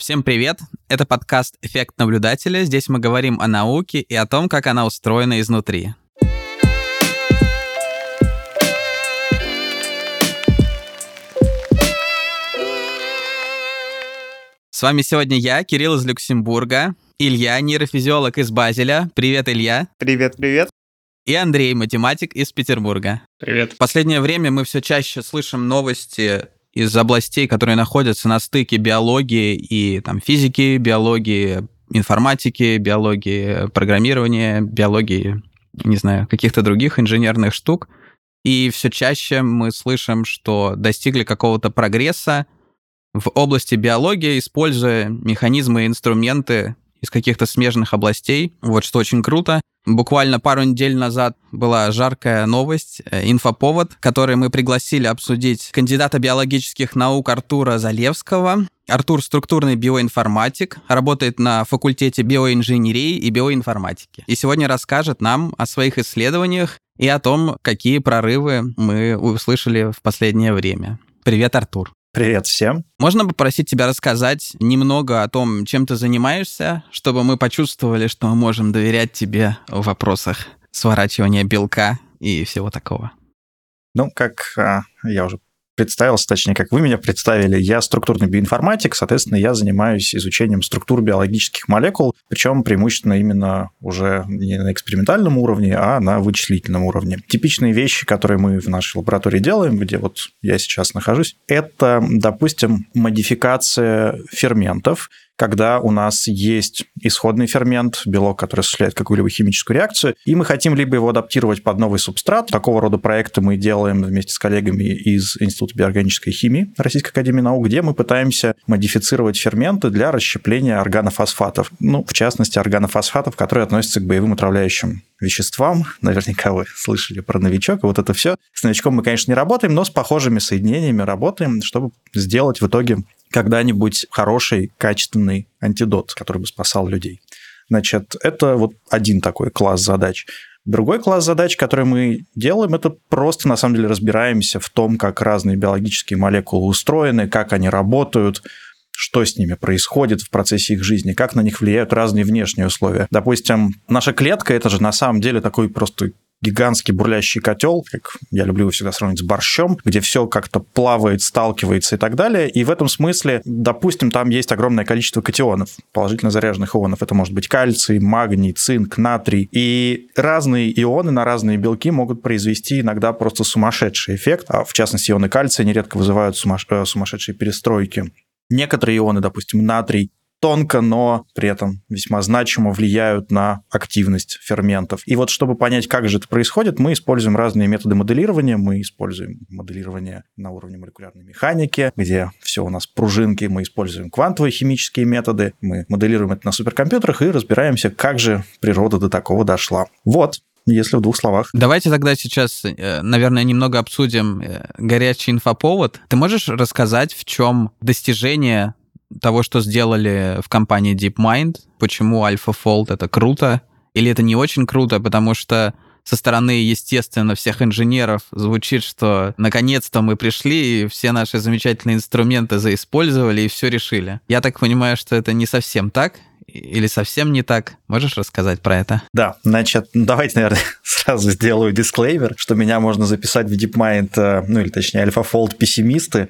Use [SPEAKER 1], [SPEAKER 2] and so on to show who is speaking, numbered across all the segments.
[SPEAKER 1] Всем привет! Это подкаст «Эффект наблюдателя». Здесь мы говорим о науке и о том, как она устроена изнутри. С вами сегодня я, Кирилл из Люксембурга, Илья, нейрофизиолог из Базеля. Привет, Илья.
[SPEAKER 2] Привет, привет.
[SPEAKER 1] И Андрей, математик из Петербурга.
[SPEAKER 3] Привет.
[SPEAKER 1] В последнее время мы все чаще слышим новости из областей, которые находятся на стыке биологии и там, физики, биологии, информатики, биологии, программирования, биологии, не знаю, каких-то других инженерных штук. И все чаще мы слышим, что достигли какого-то прогресса в области биологии, используя механизмы и инструменты из каких-то смежных областей. Вот что очень круто. Буквально пару недель назад была жаркая новость, э, инфоповод, который мы пригласили обсудить кандидата биологических наук Артура Залевского. Артур структурный биоинформатик, работает на факультете биоинженерии и биоинформатики. И сегодня расскажет нам о своих исследованиях и о том, какие прорывы мы услышали в последнее время. Привет, Артур.
[SPEAKER 2] Привет всем.
[SPEAKER 1] Можно попросить тебя рассказать немного о том, чем ты занимаешься, чтобы мы почувствовали, что мы можем доверять тебе в вопросах сворачивания белка и всего такого?
[SPEAKER 2] Ну, как а, я уже представился, точнее, как вы меня представили, я структурный биоинформатик, соответственно, я занимаюсь изучением структур биологических молекул, причем преимущественно именно уже не на экспериментальном уровне, а на вычислительном уровне. Типичные вещи, которые мы в нашей лаборатории делаем, где вот я сейчас нахожусь, это, допустим, модификация ферментов, когда у нас есть исходный фермент, белок, который осуществляет какую-либо химическую реакцию, и мы хотим либо его адаптировать под новый субстрат. Такого рода проекты мы делаем вместе с коллегами из Института биорганической химии Российской Академии Наук, где мы пытаемся модифицировать ферменты для расщепления органофосфатов. Ну, в частности, органофосфатов, которые относятся к боевым отравляющим веществам. Наверняка вы слышали про новичок, и вот это все. С новичком мы, конечно, не работаем, но с похожими соединениями работаем, чтобы сделать в итоге когда-нибудь хороший, качественный антидот, который бы спасал людей. Значит, это вот один такой класс задач. Другой класс задач, который мы делаем, это просто на самом деле разбираемся в том, как разные биологические молекулы устроены, как они работают, что с ними происходит в процессе их жизни, как на них влияют разные внешние условия. Допустим, наша клетка это же на самом деле такой просто гигантский бурлящий котел, как я люблю его всегда сравнить с борщом, где все как-то плавает, сталкивается и так далее. И в этом смысле, допустим, там есть огромное количество катионов, положительно заряженных ионов. Это может быть кальций, магний, цинк, натрий. И разные ионы на разные белки могут произвести иногда просто сумасшедший эффект. А в частности, ионы кальция нередко вызывают э, сумасшедшие перестройки. Некоторые ионы, допустим, натрий, тонко, но при этом весьма значимо влияют на активность ферментов. И вот чтобы понять, как же это происходит, мы используем разные методы моделирования. Мы используем моделирование на уровне молекулярной механики, где все у нас пружинки, мы используем квантовые химические методы, мы моделируем это на суперкомпьютерах и разбираемся, как же природа до такого дошла. Вот, если в двух словах.
[SPEAKER 1] Давайте тогда сейчас, э, наверное, немного обсудим э, горячий инфоповод. Ты можешь рассказать, в чем достижение того, что сделали в компании DeepMind, почему AlphaFold это круто, или это не очень круто, потому что со стороны, естественно, всех инженеров звучит, что наконец-то мы пришли, и все наши замечательные инструменты заиспользовали, и все решили. Я так понимаю, что это не совсем так, или совсем не так? Можешь рассказать про это?
[SPEAKER 2] Да, значит, давайте, наверное, сразу сделаю дисклеймер, что меня можно записать в DeepMind, э, ну или точнее AlphaFold пессимисты,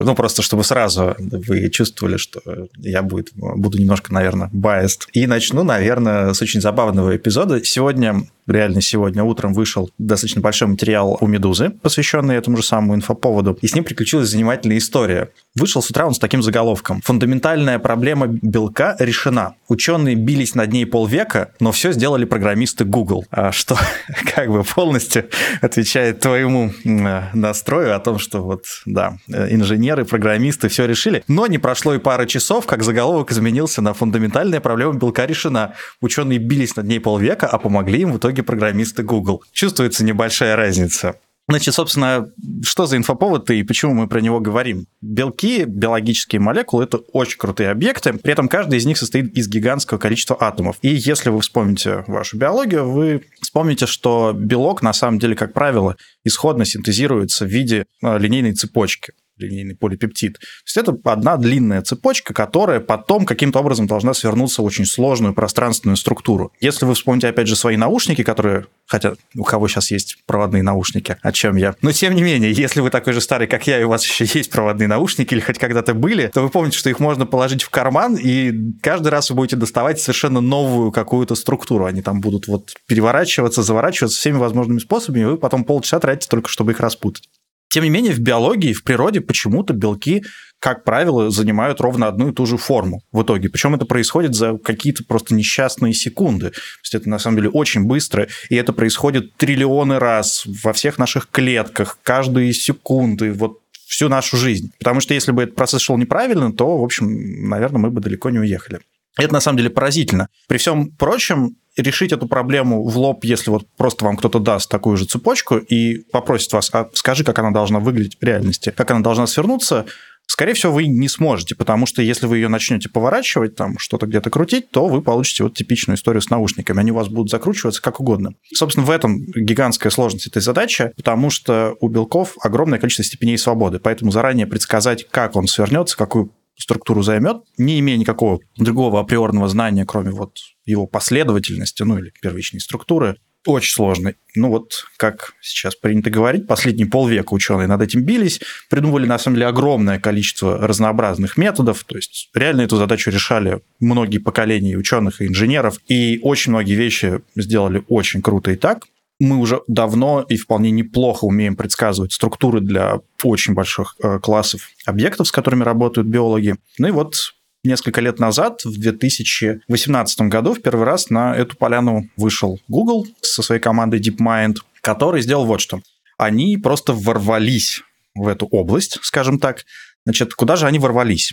[SPEAKER 2] ну, просто чтобы сразу вы чувствовали, что я будет, буду немножко, наверное, biased. И начну, наверное, с очень забавного эпизода. Сегодня реально сегодня утром вышел достаточно большой материал у «Медузы», посвященный этому же самому инфоповоду, и с ним приключилась занимательная история. Вышел с утра он с таким заголовком. «Фундаментальная проблема белка решена. Ученые бились над ней полвека, но все сделали программисты Google». А что как бы полностью отвечает твоему настрою о том, что вот, да, инженеры, программисты все решили. Но не прошло и пары часов, как заголовок изменился на «Фундаментальная проблема белка решена. Ученые бились над ней полвека, а помогли им в итоге итоге программисты Google. Чувствуется небольшая разница. Значит, собственно, что за инфоповод и почему мы про него говорим? Белки, биологические молекулы — это очень крутые объекты, при этом каждый из них состоит из гигантского количества атомов. И если вы вспомните вашу биологию, вы вспомните, что белок, на самом деле, как правило, исходно синтезируется в виде а, линейной цепочки. Линейный полипептид. То есть это одна длинная цепочка, которая потом каким-то образом должна свернуться в очень сложную пространственную структуру. Если вы вспомните, опять же, свои наушники, которые, хотя у кого сейчас есть проводные наушники, о чем я. Но тем не менее, если вы такой же старый, как я, и у вас еще есть проводные наушники или хоть когда-то были, то вы помните, что их можно положить в карман, и каждый раз вы будете доставать совершенно новую какую-то структуру. Они там будут вот переворачиваться, заворачиваться всеми возможными способами, и вы потом полчаса тратите только, чтобы их распутать. Тем не менее, в биологии, в природе почему-то белки, как правило, занимают ровно одну и ту же форму в итоге. Причем это происходит за какие-то просто несчастные секунды. То есть это на самом деле очень быстро, и это происходит триллионы раз во всех наших клетках, каждые секунды, вот всю нашу жизнь. Потому что если бы этот процесс шел неправильно, то, в общем, наверное, мы бы далеко не уехали. Это на самом деле поразительно. При всем прочем, решить эту проблему в лоб, если вот просто вам кто-то даст такую же цепочку и попросит вас, а скажи, как она должна выглядеть в реальности, как она должна свернуться, скорее всего, вы не сможете, потому что если вы ее начнете поворачивать, там что-то где-то крутить, то вы получите вот типичную историю с наушниками. Они у вас будут закручиваться как угодно. Собственно, в этом гигантская сложность этой задачи, потому что у белков огромное количество степеней свободы, поэтому заранее предсказать, как он свернется, какую структуру займет, не имея никакого другого априорного знания, кроме вот его последовательности, ну или первичной структуры, очень сложно. Ну вот, как сейчас принято говорить, последние полвека ученые над этим бились, придумывали, на самом деле, огромное количество разнообразных методов, то есть реально эту задачу решали многие поколения ученых и инженеров, и очень многие вещи сделали очень круто и так мы уже давно и вполне неплохо умеем предсказывать структуры для очень больших э, классов объектов, с которыми работают биологи. Ну и вот несколько лет назад, в 2018 году, в первый раз на эту поляну вышел Google со своей командой DeepMind, который сделал вот что. Они просто ворвались в эту область, скажем так. Значит, куда же они ворвались?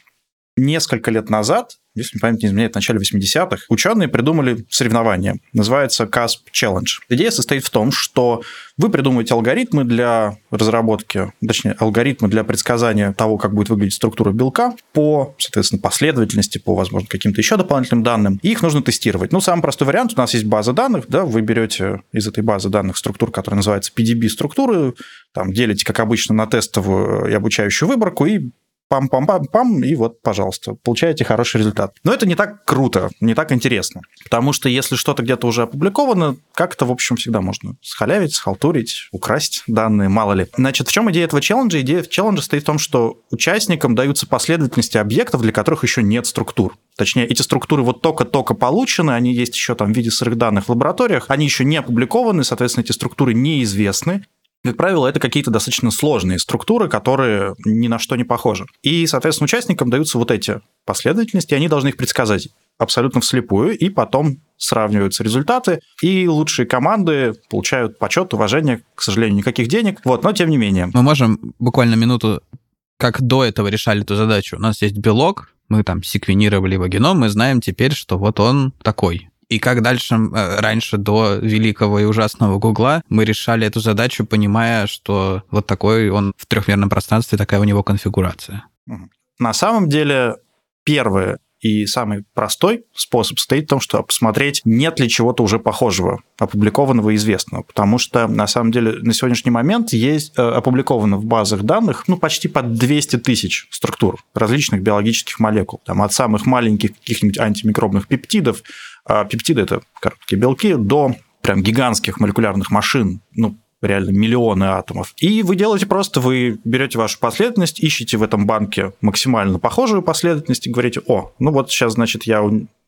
[SPEAKER 2] Несколько лет назад если память не изменяет, в начале 80-х, ученые придумали соревнование. Называется CASP Challenge. Идея состоит в том, что вы придумываете алгоритмы для разработки, точнее, алгоритмы для предсказания того, как будет выглядеть структура белка по, соответственно, последовательности, по, возможно, каким-то еще дополнительным данным. И их нужно тестировать. Ну, самый простой вариант, у нас есть база данных, да, вы берете из этой базы данных структур, которая называется PDB-структуры, там делите, как обычно, на тестовую и обучающую выборку и пам-пам-пам-пам, и вот, пожалуйста, получаете хороший результат. Но это не так круто, не так интересно, потому что если что-то где-то уже опубликовано, как-то, в общем, всегда можно схалявить, схалтурить, украсть данные, мало ли. Значит, в чем идея этого челленджа? Идея челленджа стоит в том, что участникам даются последовательности объектов, для которых еще нет структур. Точнее, эти структуры вот только-только получены, они есть еще там в виде сырых данных в лабораториях, они еще не опубликованы, соответственно, эти структуры неизвестны, как правило, это какие-то достаточно сложные структуры, которые ни на что не похожи. И, соответственно, участникам даются вот эти последовательности, и они должны их предсказать абсолютно вслепую, и потом сравниваются результаты, и лучшие команды получают почет, уважение, к сожалению, никаких денег, вот, но тем не менее.
[SPEAKER 1] Мы можем буквально минуту, как до этого решали эту задачу. У нас есть белок, мы там секвенировали его геном, мы знаем теперь, что вот он такой. И как дальше, э, раньше, до великого и ужасного Гугла, мы решали эту задачу, понимая, что вот такой он в трехмерном пространстве, такая у него конфигурация.
[SPEAKER 2] На самом деле, первое и самый простой способ стоит в том, чтобы посмотреть, нет ли чего-то уже похожего, опубликованного и известного. Потому что, на самом деле, на сегодняшний момент есть э, опубликовано в базах данных ну, почти под 200 тысяч структур различных биологических молекул. Там, от самых маленьких каких-нибудь антимикробных пептидов пептиды – это короткие белки, до прям гигантских молекулярных машин, ну, реально миллионы атомов. И вы делаете просто, вы берете вашу последовательность, ищете в этом банке максимально похожую последовательность и говорите, о, ну вот сейчас, значит, я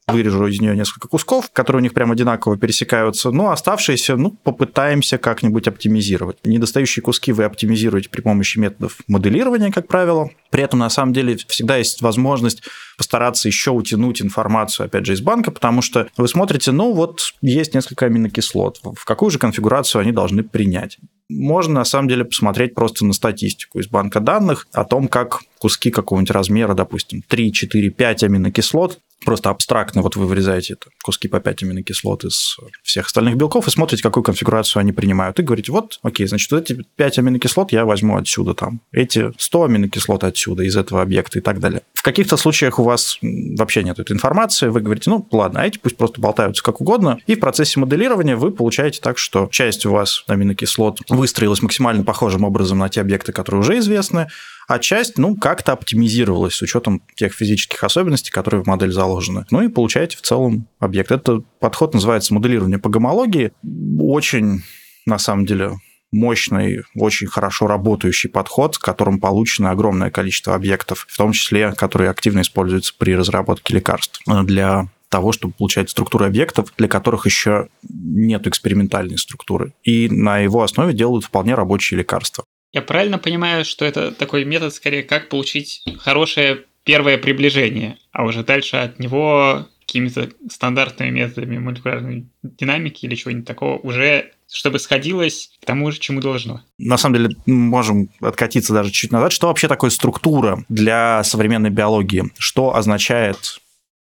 [SPEAKER 2] вырежу из нее несколько кусков, которые у них прям одинаково пересекаются, но оставшиеся, ну, попытаемся как-нибудь оптимизировать. Недостающие куски вы оптимизируете при помощи методов моделирования, как правило. При этом, на самом деле, всегда есть возможность постараться еще утянуть информацию, опять же, из банка, потому что вы смотрите, ну, вот есть несколько аминокислот, в какую же конфигурацию они должны принять. Можно, на самом деле, посмотреть просто на статистику из банка данных о том, как куски какого-нибудь размера, допустим, 3, 4, 5 аминокислот просто абстрактно вот вы вырезаете это, куски по 5 аминокислот из всех остальных белков и смотрите, какую конфигурацию они принимают. И говорите, вот, окей, значит, вот эти 5 аминокислот я возьму отсюда там, эти 100 аминокислот отсюда, из этого объекта и так далее. В каких-то случаях у вас вообще нет этой информации, вы говорите, ну, ладно, а эти пусть просто болтаются как угодно, и в процессе моделирования вы получаете так, что часть у вас аминокислот выстроилась максимально похожим образом на те объекты, которые уже известны, а часть, ну, как-то оптимизировалась с учетом тех физических особенностей, которые в модель заложены. Ну и получаете в целом объект. Этот подход называется моделирование по гомологии. Очень, на самом деле, мощный, очень хорошо работающий подход, которым получено огромное количество объектов, в том числе, которые активно используются при разработке лекарств для того, чтобы получать структуры объектов, для которых еще нет экспериментальной структуры. И на его основе делают вполне рабочие лекарства.
[SPEAKER 3] Я правильно понимаю, что это такой метод, скорее, как получить хорошее первое приближение, а уже дальше от него какими-то стандартными методами молекулярной динамики или чего-нибудь такого уже чтобы сходилось к тому же, чему должно.
[SPEAKER 2] На самом деле, можем откатиться даже чуть назад. Что вообще такое структура для современной биологии? Что означает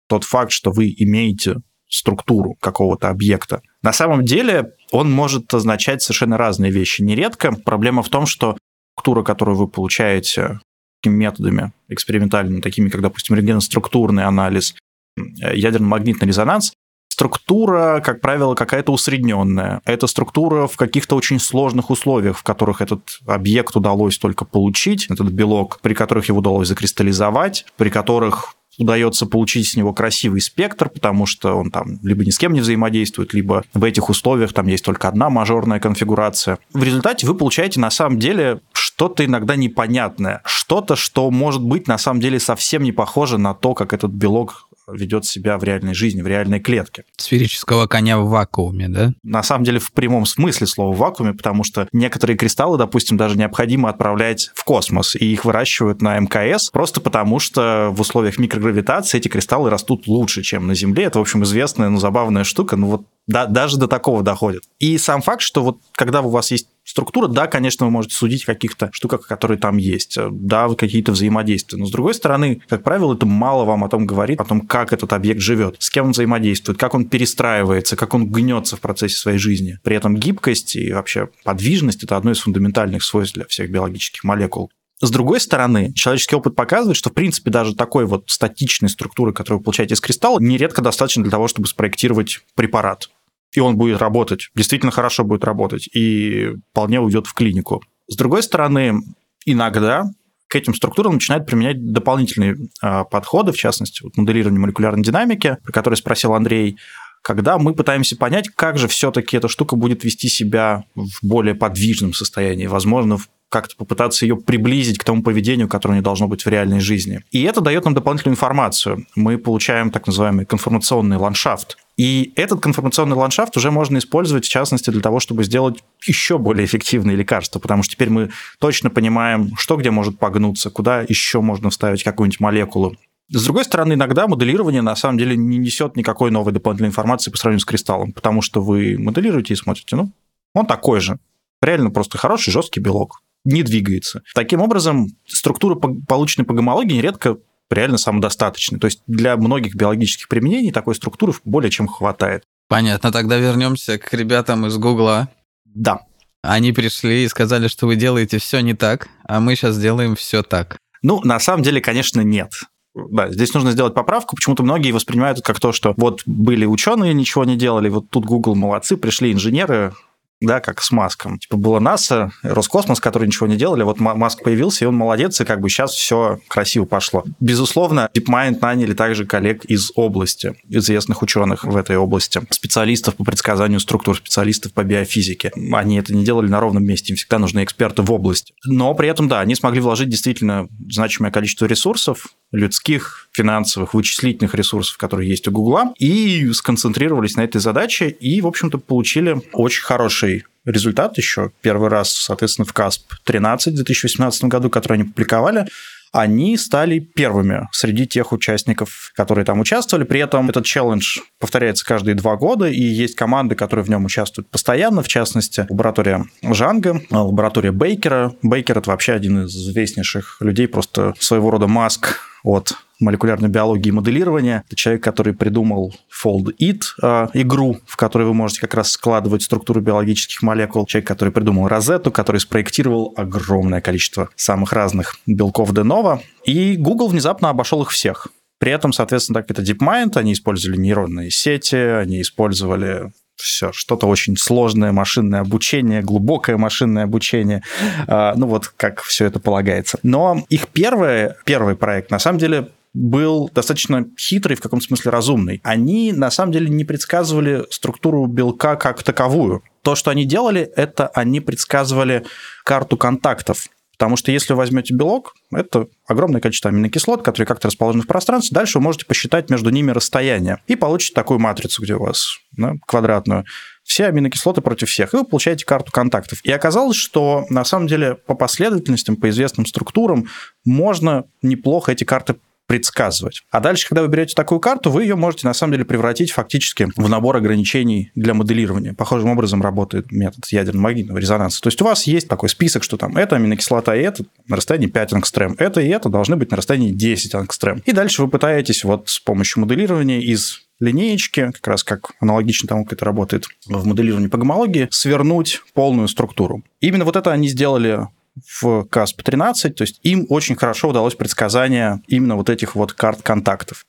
[SPEAKER 2] тот факт, что вы имеете структуру какого-то объекта? На самом деле, он может означать совершенно разные вещи. Нередко проблема в том, что структура, которую вы получаете методами экспериментальными, такими как, допустим, рентгеноструктурный анализ, ядерно-магнитный резонанс, структура, как правило, какая-то усредненная. Это структура в каких-то очень сложных условиях, в которых этот объект удалось только получить, этот белок, при которых его удалось закристаллизовать, при которых удается получить с него красивый спектр, потому что он там либо ни с кем не взаимодействует, либо в этих условиях там есть только одна мажорная конфигурация. В результате вы получаете на самом деле что-то иногда непонятное, что-то, что может быть на самом деле совсем не похоже на то, как этот белок ведет себя в реальной жизни, в реальной клетке.
[SPEAKER 1] Сферического коня в вакууме, да?
[SPEAKER 2] На самом деле в прямом смысле слова вакууме, потому что некоторые кристаллы, допустим, даже необходимо отправлять в космос, и их выращивают на МКС, просто потому что в условиях микрогравитации эти кристаллы растут лучше, чем на Земле. Это, в общем, известная, но забавная штука, ну вот да, даже до такого доходит. И сам факт, что вот когда у вас есть структура, да, конечно, вы можете судить о каких-то штуках, которые там есть, да, какие-то взаимодействия, но с другой стороны, как правило, это мало вам о том говорит, о том, как этот объект живет, с кем он взаимодействует, как он перестраивается, как он гнется в процессе своей жизни. При этом гибкость и вообще подвижность – это одно из фундаментальных свойств для всех биологических молекул. С другой стороны, человеческий опыт показывает, что, в принципе, даже такой вот статичной структуры, которую вы получаете из кристалла, нередко достаточно для того, чтобы спроектировать препарат и он будет работать, действительно хорошо будет работать, и вполне уйдет в клинику. С другой стороны, иногда к этим структурам начинают применять дополнительные э, подходы, в частности, вот моделирование молекулярной динамики, про который спросил Андрей, когда мы пытаемся понять, как же все-таки эта штука будет вести себя в более подвижном состоянии, возможно, как-то попытаться ее приблизить к тому поведению, которое не должно быть в реальной жизни. И это дает нам дополнительную информацию. Мы получаем так называемый конформационный ландшафт. И этот конформационный ландшафт уже можно использовать, в частности, для того, чтобы сделать еще более эффективные лекарства, потому что теперь мы точно понимаем, что где может погнуться, куда еще можно вставить какую-нибудь молекулу. С другой стороны, иногда моделирование на самом деле не несет никакой новой дополнительной информации по сравнению с кристаллом, потому что вы моделируете и смотрите, ну, он такой же. Реально просто хороший жесткий белок не двигается. Таким образом, структура, полученная по гомологии, нередко реально самодостаточны. То есть для многих биологических применений такой структуры более чем хватает.
[SPEAKER 1] Понятно, тогда вернемся к ребятам из Гугла.
[SPEAKER 2] Да.
[SPEAKER 1] Они пришли и сказали, что вы делаете все не так, а мы сейчас делаем все так.
[SPEAKER 2] Ну, на самом деле, конечно, нет. Да, здесь нужно сделать поправку. Почему-то многие воспринимают это как то, что вот были ученые, ничего не делали, вот тут Google молодцы, пришли инженеры, да, как с Маском. Типа было НАСА, Роскосмос, которые ничего не делали, вот Маск появился, и он молодец, и как бы сейчас все красиво пошло. Безусловно, DeepMind наняли также коллег из области, известных ученых в этой области, специалистов по предсказанию структур, специалистов по биофизике. Они это не делали на ровном месте, им всегда нужны эксперты в области. Но при этом, да, они смогли вложить действительно значимое количество ресурсов, людских, финансовых, вычислительных ресурсов, которые есть у Гугла, и сконцентрировались на этой задаче, и, в общем-то, получили очень хороший результат еще. Первый раз, соответственно, в КАСП 13 в 2018 году, который они публиковали, они стали первыми среди тех участников, которые там участвовали. При этом этот челлендж повторяется каждые два года, и есть команды, которые в нем участвуют постоянно, в частности, лаборатория Жанга, лаборатория Бейкера. Бейкер – это вообще один из известнейших людей, просто своего рода маск от молекулярной биологии и моделирования. Это человек, который придумал Fold It, э, игру, в которой вы можете как раз складывать структуру биологических молекул. Человек, который придумал Розету, который спроектировал огромное количество самых разных белков novo. И Google внезапно обошел их всех. При этом, соответственно, так это DeepMind, они использовали нейронные сети, они использовали все, что-то очень сложное машинное обучение, глубокое машинное обучение, а, ну вот как все это полагается. Но их первый, первый проект, на самом деле, был достаточно хитрый, в каком смысле разумный. Они, на самом деле, не предсказывали структуру белка как таковую. То, что они делали, это они предсказывали карту контактов. Потому что если вы возьмете белок, это огромное количество аминокислот, которые как-то расположены в пространстве, дальше вы можете посчитать между ними расстояние. И получите такую матрицу, где у вас да, квадратную. Все аминокислоты против всех. И вы получаете карту контактов. И оказалось, что на самом деле по последовательностям, по известным структурам можно неплохо эти карты предсказывать. А дальше, когда вы берете такую карту, вы ее можете на самом деле превратить фактически в набор ограничений для моделирования. Похожим образом работает метод ядерно-магнитного резонанса. То есть у вас есть такой список, что там это аминокислота и это на расстоянии 5 ангстрем, это и это должны быть на расстоянии 10 ангстрем. И дальше вы пытаетесь вот с помощью моделирования из линеечки, как раз как аналогично тому, как это работает в моделировании по гомологии, свернуть полную структуру. Именно вот это они сделали в CASP-13, то есть им очень хорошо удалось предсказание именно вот этих вот карт контактов.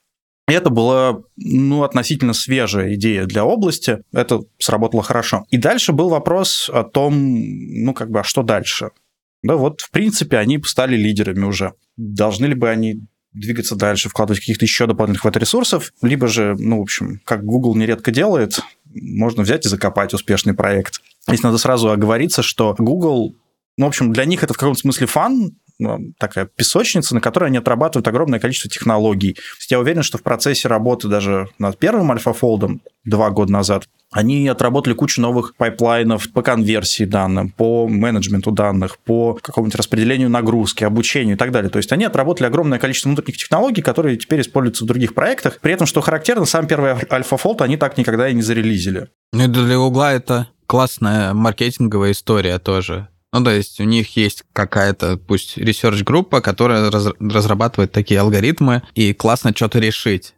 [SPEAKER 2] Это была, ну, относительно свежая идея для области. Это сработало хорошо. И дальше был вопрос о том, ну, как бы, а что дальше? Да, вот, в принципе, они стали лидерами уже. Должны ли бы они двигаться дальше, вкладывать каких-то еще дополнительных в это ресурсов, либо же, ну, в общем, как Google нередко делает, можно взять и закопать успешный проект. Здесь надо сразу оговориться, что Google ну, в общем, для них это в каком-то смысле фан, ну, такая песочница, на которой они отрабатывают огромное количество технологий. Я уверен, что в процессе работы даже над первым AlphaFold ом два года назад они отработали кучу новых пайплайнов по конверсии данных, по менеджменту данных, по какому-нибудь распределению нагрузки, обучению и так далее. То есть они отработали огромное количество внутренних технологий, которые теперь используются в других проектах. При этом, что характерно, сам первый AlphaFold они так никогда и не зарелизили.
[SPEAKER 1] Ну и для Гугла это классная маркетинговая история тоже. Ну, то есть у них есть какая-то, пусть, research-группа, которая раз, разрабатывает такие алгоритмы, и классно что-то решить.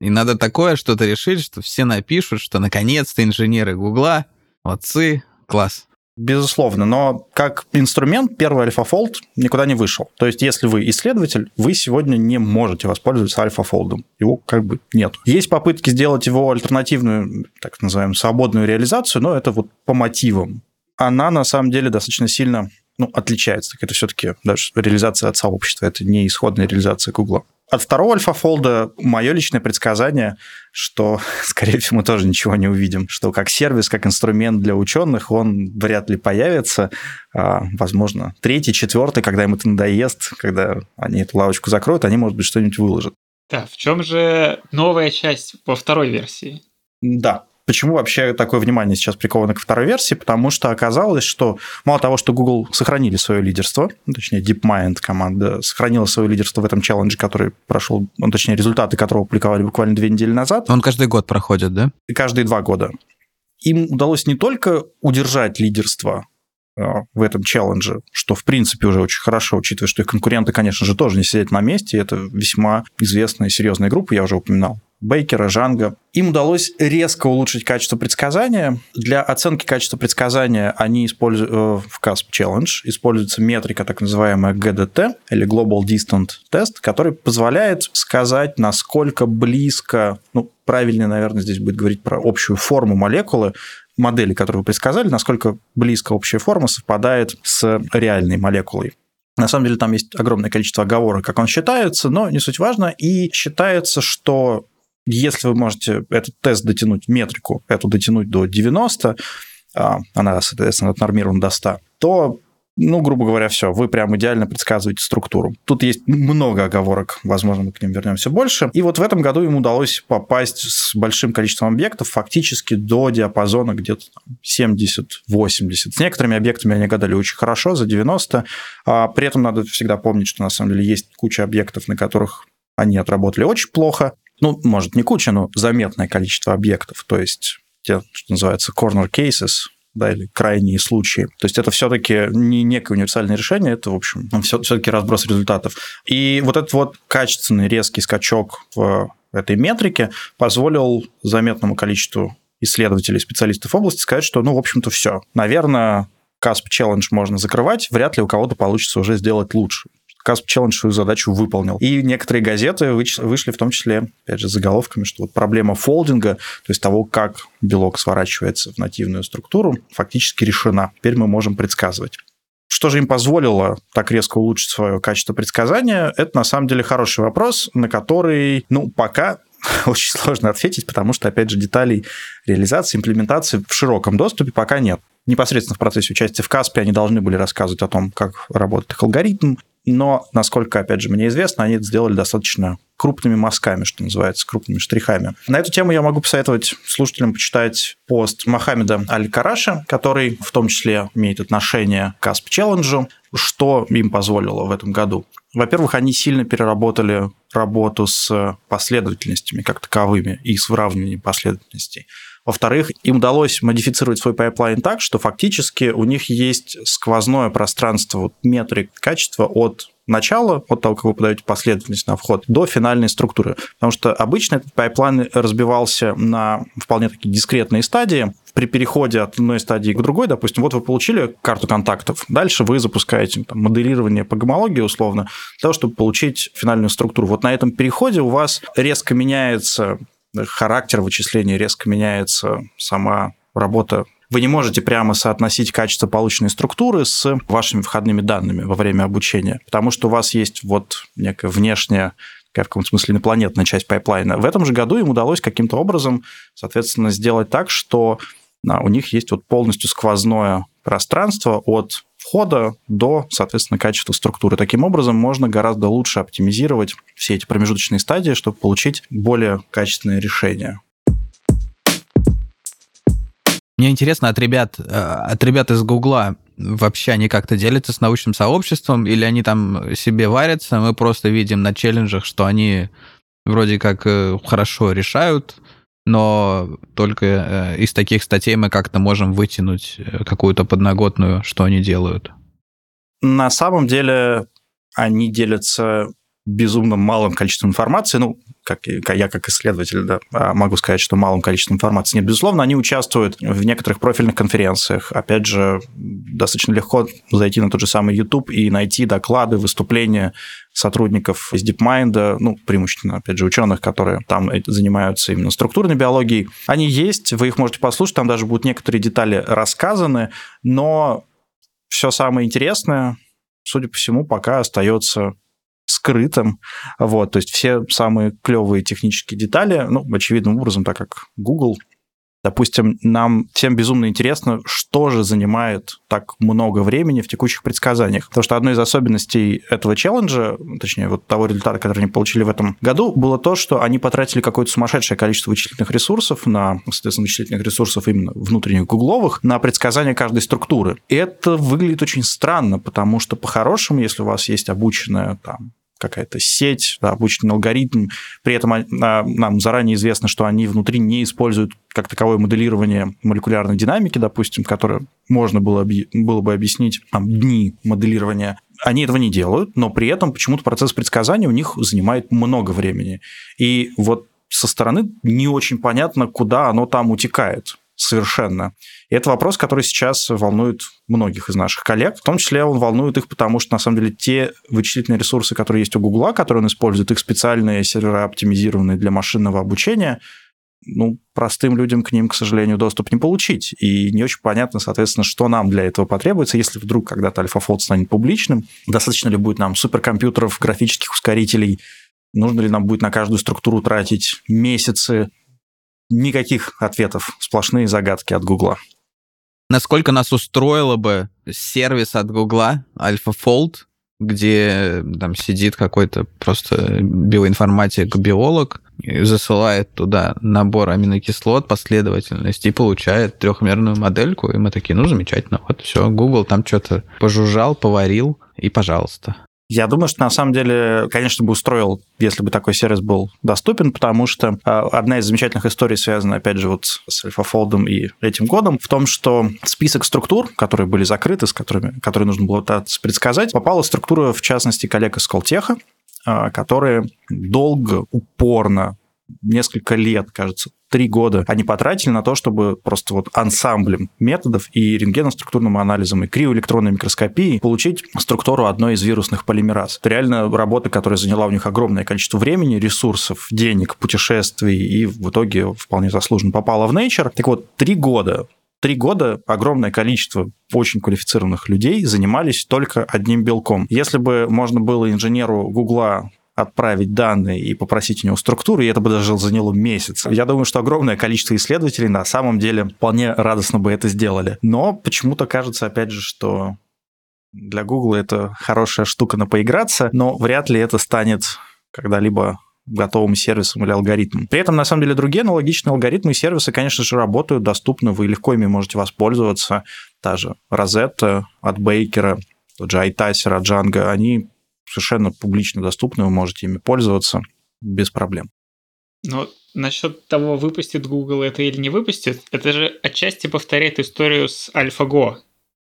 [SPEAKER 1] И надо такое что-то решить, что все напишут, что наконец-то инженеры Гугла, молодцы, класс.
[SPEAKER 2] Безусловно, но как инструмент первый AlphaFold никуда не вышел. То есть, если вы исследователь, вы сегодня не можете воспользоваться AlphaFold. Его как бы нет. Есть попытки сделать его альтернативную, так называемую, свободную реализацию, но это вот по мотивам она на самом деле достаточно сильно ну, отличается. Так это все-таки даже реализация от сообщества, это не исходная реализация Гугла. От второго альфа-фолда мое личное предсказание, что, скорее всего, мы тоже ничего не увидим, что как сервис, как инструмент для ученых, он вряд ли появится. А, возможно, третий, четвертый, когда им это надоест, когда они эту лавочку закроют, они, может быть, что-нибудь выложат.
[SPEAKER 3] Да, в чем же новая часть по второй версии?
[SPEAKER 2] Да, Почему вообще такое внимание сейчас приковано к второй версии? Потому что оказалось, что мало того, что Google сохранили свое лидерство, ну, точнее DeepMind команда сохранила свое лидерство в этом челлендже, который прошел, ну, точнее результаты которого публиковали буквально две недели назад.
[SPEAKER 1] Он каждый год проходит, да?
[SPEAKER 2] И каждые два года. Им удалось не только удержать лидерство э, в этом челлендже, что, в принципе, уже очень хорошо, учитывая, что их конкуренты, конечно же, тоже не сидят на месте. Это весьма известная и серьезная группа, я уже упоминал. Бейкера, Жанга. Им удалось резко улучшить качество предсказания. Для оценки качества предсказания они используют э, в CASP Challenge используется метрика, так называемая GDT, или Global Distant Test, который позволяет сказать, насколько близко, ну, правильнее, наверное, здесь будет говорить про общую форму молекулы, модели, которую вы предсказали, насколько близко общая форма совпадает с реальной молекулой. На самом деле там есть огромное количество оговорок, как он считается, но не суть важно. И считается, что если вы можете этот тест дотянуть, метрику эту дотянуть до 90, а, она, соответственно, отнормирована до 100, то ну, грубо говоря, все, вы прям идеально предсказываете структуру. Тут есть много оговорок, возможно, мы к ним вернемся больше. И вот в этом году им удалось попасть с большим количеством объектов фактически до диапазона где-то 70-80. С некоторыми объектами они гадали очень хорошо, за 90. А при этом надо всегда помнить, что на самом деле есть куча объектов, на которых они отработали очень плохо ну, может, не куча, но заметное количество объектов, то есть те, что называется, corner cases, да, или крайние случаи. То есть это все-таки не некое универсальное решение, это, в общем, все-таки разброс результатов. И вот этот вот качественный резкий скачок в этой метрике позволил заметному количеству исследователей, специалистов области сказать, что, ну, в общем-то, все. Наверное, CASP Challenge можно закрывать, вряд ли у кого-то получится уже сделать лучше. Касп Челлендж свою задачу выполнил. И некоторые газеты вышли в том числе, опять же, заголовками, что вот проблема фолдинга, то есть того, как белок сворачивается в нативную структуру, фактически решена. Теперь мы можем предсказывать. Что же им позволило так резко улучшить свое качество предсказания? Это на самом деле хороший вопрос, на который, ну, пока очень сложно ответить, потому что, опять же, деталей реализации, имплементации в широком доступе пока нет. Непосредственно в процессе участия в Каспе они должны были рассказывать о том, как работает их алгоритм, но, насколько, опять же, мне известно, они это сделали достаточно крупными мазками, что называется, крупными штрихами. На эту тему я могу посоветовать слушателям почитать пост Мохаммеда Аль-Караша, который в том числе имеет отношение к Касп Челленджу, что им позволило в этом году. Во-первых, они сильно переработали работу с последовательностями как таковыми и с выравниванием последовательностей. Во-вторых, им удалось модифицировать свой пайплайн так, что фактически у них есть сквозное пространство метрик качества от начала, от того, как вы подаете последовательность на вход, до финальной структуры. Потому что обычно этот пайплайн разбивался на вполне такие дискретные стадии. При переходе от одной стадии к другой, допустим, вот вы получили карту контактов, дальше вы запускаете там, моделирование по гомологии условно, для того, чтобы получить финальную структуру. Вот на этом переходе у вас резко меняется характер вычисления, резко меняется сама работа вы не можете прямо соотносить качество полученной структуры с вашими входными данными во время обучения, потому что у вас есть вот некая внешняя в каком-то смысле инопланетная часть пайплайна. В этом же году им удалось каким-то образом, соответственно, сделать так, что у них есть вот полностью сквозное пространство от входа до, соответственно, качества структуры. Таким образом, можно гораздо лучше оптимизировать все эти промежуточные стадии, чтобы получить более качественное решение.
[SPEAKER 1] Мне интересно от ребят, э, от ребят из Гугла вообще они как-то делятся с научным сообществом, или они там себе варятся, мы просто видим на челленджах, что они вроде как э, хорошо решают, но только э, из таких статей мы как-то можем вытянуть какую-то подноготную, что они делают.
[SPEAKER 2] На самом деле они делятся безумно малым количеством информации. Ну, как я как исследователь да, а, могу сказать, что малым количеством информации. Нет, безусловно, они участвуют в некоторых профильных конференциях. Опять же, достаточно легко зайти на тот же самый YouTube и найти доклады, выступления сотрудников из DeepMind, ну, преимущественно, опять же, ученых, которые там занимаются именно структурной биологией. Они есть, вы их можете послушать, там даже будут некоторые детали рассказаны, но все самое интересное, судя по всему, пока остается скрытым. Вот, то есть все самые клевые технические детали, ну, очевидным образом, так как Google Допустим, нам всем безумно интересно, что же занимает так много времени в текущих предсказаниях. Потому что одной из особенностей этого челленджа, точнее, вот того результата, который они получили в этом году, было то, что они потратили какое-то сумасшедшее количество вычислительных ресурсов на, соответственно, вычислительных ресурсов именно внутренних гугловых, на предсказание каждой структуры. И это выглядит очень странно, потому что по-хорошему, если у вас есть обученная там какая-то сеть, да, обученный алгоритм. При этом а, нам заранее известно, что они внутри не используют как таковое моделирование молекулярной динамики, допустим, которое можно было, было бы объяснить там, дни моделирования. Они этого не делают, но при этом почему-то процесс предсказания у них занимает много времени. И вот со стороны не очень понятно, куда оно там утекает совершенно. И это вопрос, который сейчас волнует многих из наших коллег. В том числе он волнует их, потому что, на самом деле, те вычислительные ресурсы, которые есть у Гугла, которые он использует, их специальные сервера, оптимизированные для машинного обучения, ну, простым людям к ним, к сожалению, доступ не получить. И не очень понятно, соответственно, что нам для этого потребуется, если вдруг когда-то AlphaFold станет публичным. Достаточно ли будет нам суперкомпьютеров, графических ускорителей, нужно ли нам будет на каждую структуру тратить месяцы, никаких ответов, сплошные загадки от Гугла.
[SPEAKER 1] Насколько нас устроило бы сервис от Гугла AlphaFold, где там сидит какой-то просто биоинформатик, биолог, и засылает туда набор аминокислот, последовательность, и получает трехмерную модельку, и мы такие, ну, замечательно, вот все, Google там что-то пожужжал, поварил, и пожалуйста.
[SPEAKER 2] Я думаю, что на самом деле, конечно, бы устроил, если бы такой сервис был доступен, потому что а, одна из замечательных историй связана, опять же, вот с AlphaFold и этим годом, в том, что список структур, которые были закрыты, с которыми, которые нужно было предсказать, попала структура, в частности, коллег из Колтеха, а, которые долго, упорно несколько лет, кажется, три года они потратили на то, чтобы просто вот ансамблем методов и рентгеноструктурным анализом, и криоэлектронной микроскопией получить структуру одной из вирусных полимераз. Это реально работа, которая заняла у них огромное количество времени, ресурсов, денег, путешествий, и в итоге вполне заслуженно попала в Nature. Так вот, три года три года огромное количество очень квалифицированных людей занимались только одним белком. Если бы можно было инженеру Гугла отправить данные и попросить у него структуру, и это бы даже заняло месяц. Я думаю, что огромное количество исследователей на самом деле вполне радостно бы это сделали. Но почему-то кажется, опять же, что для Google это хорошая штука на поиграться, но вряд ли это станет когда-либо готовым сервисом или алгоритмом. При этом, на самом деле, другие аналогичные алгоритмы и сервисы, конечно же, работают, доступны, вы легко ими можете воспользоваться. Та же Rosetta от Бейкера, тот же iTaser от Django, они совершенно публично доступны, вы можете ими пользоваться без проблем.
[SPEAKER 3] Но насчет того, выпустит Google это или не выпустит, это же отчасти повторяет историю с AlphaGo,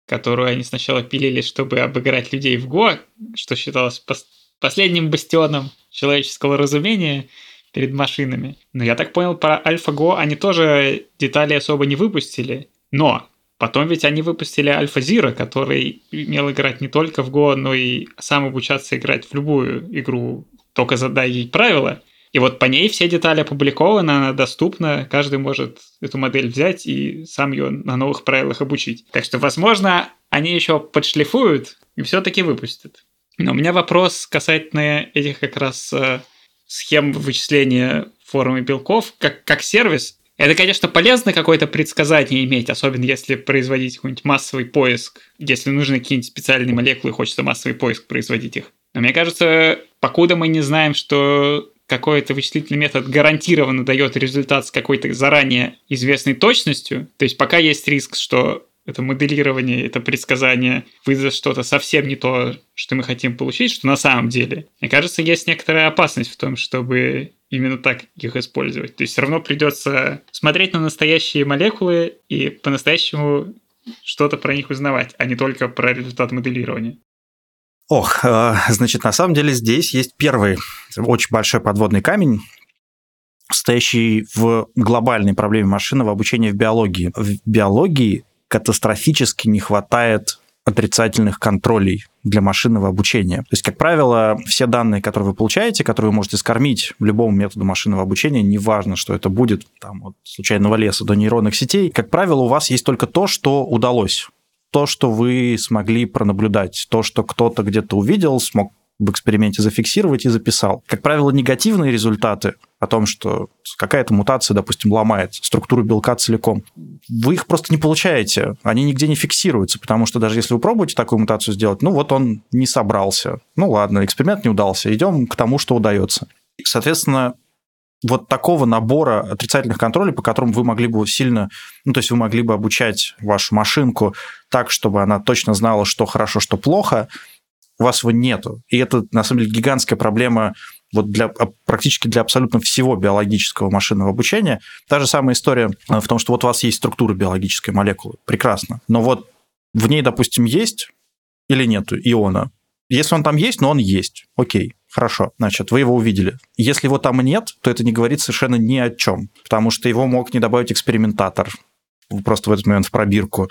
[SPEAKER 3] которую они сначала пилили, чтобы обыграть людей в Go, что считалось пос- последним бастионом человеческого разумения перед машинами. Но я так понял, про AlphaGo они тоже детали особо не выпустили. Но Потом ведь они выпустили Альфа Зира, который умел играть не только в Go, но и сам обучаться играть в любую игру, только задай ей правила. И вот по ней все детали опубликованы, она доступна, каждый может эту модель взять и сам ее на новых правилах обучить. Так что, возможно, они еще подшлифуют и все-таки выпустят. Но у меня вопрос касательно этих как раз э, схем вычисления формы белков, как, как сервис. Это, конечно, полезно какое-то предсказание иметь, особенно если производить какой-нибудь массовый поиск, если нужны какие-нибудь специальные молекулы, хочется массовый поиск производить их. Но мне кажется, покуда мы не знаем, что какой-то вычислительный метод гарантированно дает результат с какой-то заранее известной точностью, то есть пока есть риск, что это моделирование, это предсказание выдаст что-то совсем не то, что мы хотим получить, что на самом деле. Мне кажется, есть некоторая опасность в том, чтобы именно так их использовать. То есть все равно придется смотреть на настоящие молекулы и по-настоящему что-то про них узнавать, а не только про результат моделирования.
[SPEAKER 2] Ох, э, значит, на самом деле здесь есть первый очень большой подводный камень, стоящий в глобальной проблеме машинного обучения в биологии. В биологии катастрофически не хватает отрицательных контролей для машинного обучения. То есть, как правило, все данные, которые вы получаете, которые вы можете скормить любому методу машинного обучения, неважно, что это будет там, от случайного леса до нейронных сетей, как правило, у вас есть только то, что удалось то, что вы смогли пронаблюдать, то, что кто-то где-то увидел, смог в эксперименте зафиксировать и записал. Как правило, негативные результаты о том, что какая-то мутация, допустим, ломает структуру белка целиком, вы их просто не получаете, они нигде не фиксируются, потому что даже если вы пробуете такую мутацию сделать, ну вот он не собрался. Ну ладно, эксперимент не удался, идем к тому, что удается. Соответственно, вот такого набора отрицательных контролей, по которым вы могли бы сильно, ну, то есть вы могли бы обучать вашу машинку так, чтобы она точно знала, что хорошо, что плохо, у вас его нету. И это, на самом деле, гигантская проблема вот для, практически для абсолютно всего биологического машинного обучения. Та же самая история э, в том, что вот у вас есть структура биологической молекулы. Прекрасно. Но вот в ней, допустим, есть или нет иона. Если он там есть, но он есть. Окей, хорошо. Значит, вы его увидели. Если его там нет, то это не говорит совершенно ни о чем. Потому что его мог не добавить экспериментатор просто в этот момент в пробирку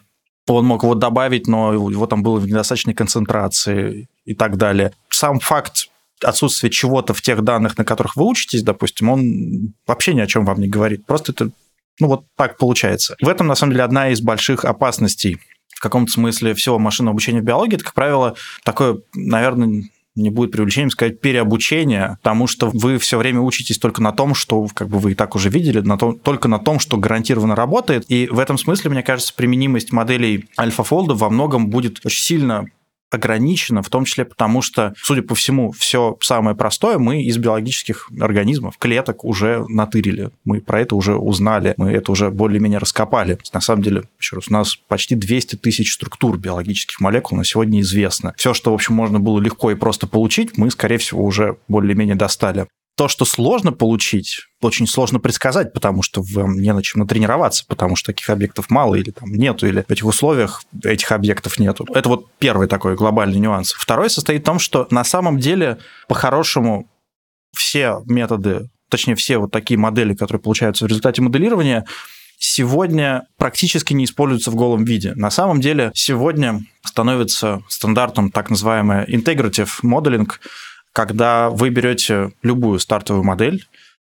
[SPEAKER 2] он мог его добавить, но его там было в недостаточной концентрации и так далее. Сам факт отсутствия чего-то в тех данных, на которых вы учитесь, допустим, он вообще ни о чем вам не говорит. Просто это, ну вот так получается. В этом, на самом деле, одна из больших опасностей в каком-то смысле всего машинного обучения в биологии. Это, как правило, такое, наверное, не будет привлечением сказать переобучение, потому что вы все время учитесь только на том, что как бы вы и так уже видели, на том, только на том, что гарантированно работает. И в этом смысле, мне кажется, применимость моделей AlphaFold во многом будет очень сильно ограничено, в том числе потому, что, судя по всему, все самое простое мы из биологических организмов, клеток уже натырили. Мы про это уже узнали, мы это уже более-менее раскопали. На самом деле, еще раз, у нас почти 200 тысяч структур биологических молекул на сегодня известно. Все, что, в общем, можно было легко и просто получить, мы, скорее всего, уже более-менее достали то, что сложно получить, очень сложно предсказать, потому что вам не на чем натренироваться, потому что таких объектов мало или там нету, или в этих условиях этих объектов нету. Это вот первый такой глобальный нюанс. Второй состоит в том, что на самом деле, по-хорошему, все методы точнее, все вот такие модели, которые получаются в результате моделирования, сегодня практически не используются в голом виде. На самом деле сегодня становится стандартом так называемый integrative modeling, когда вы берете любую стартовую модель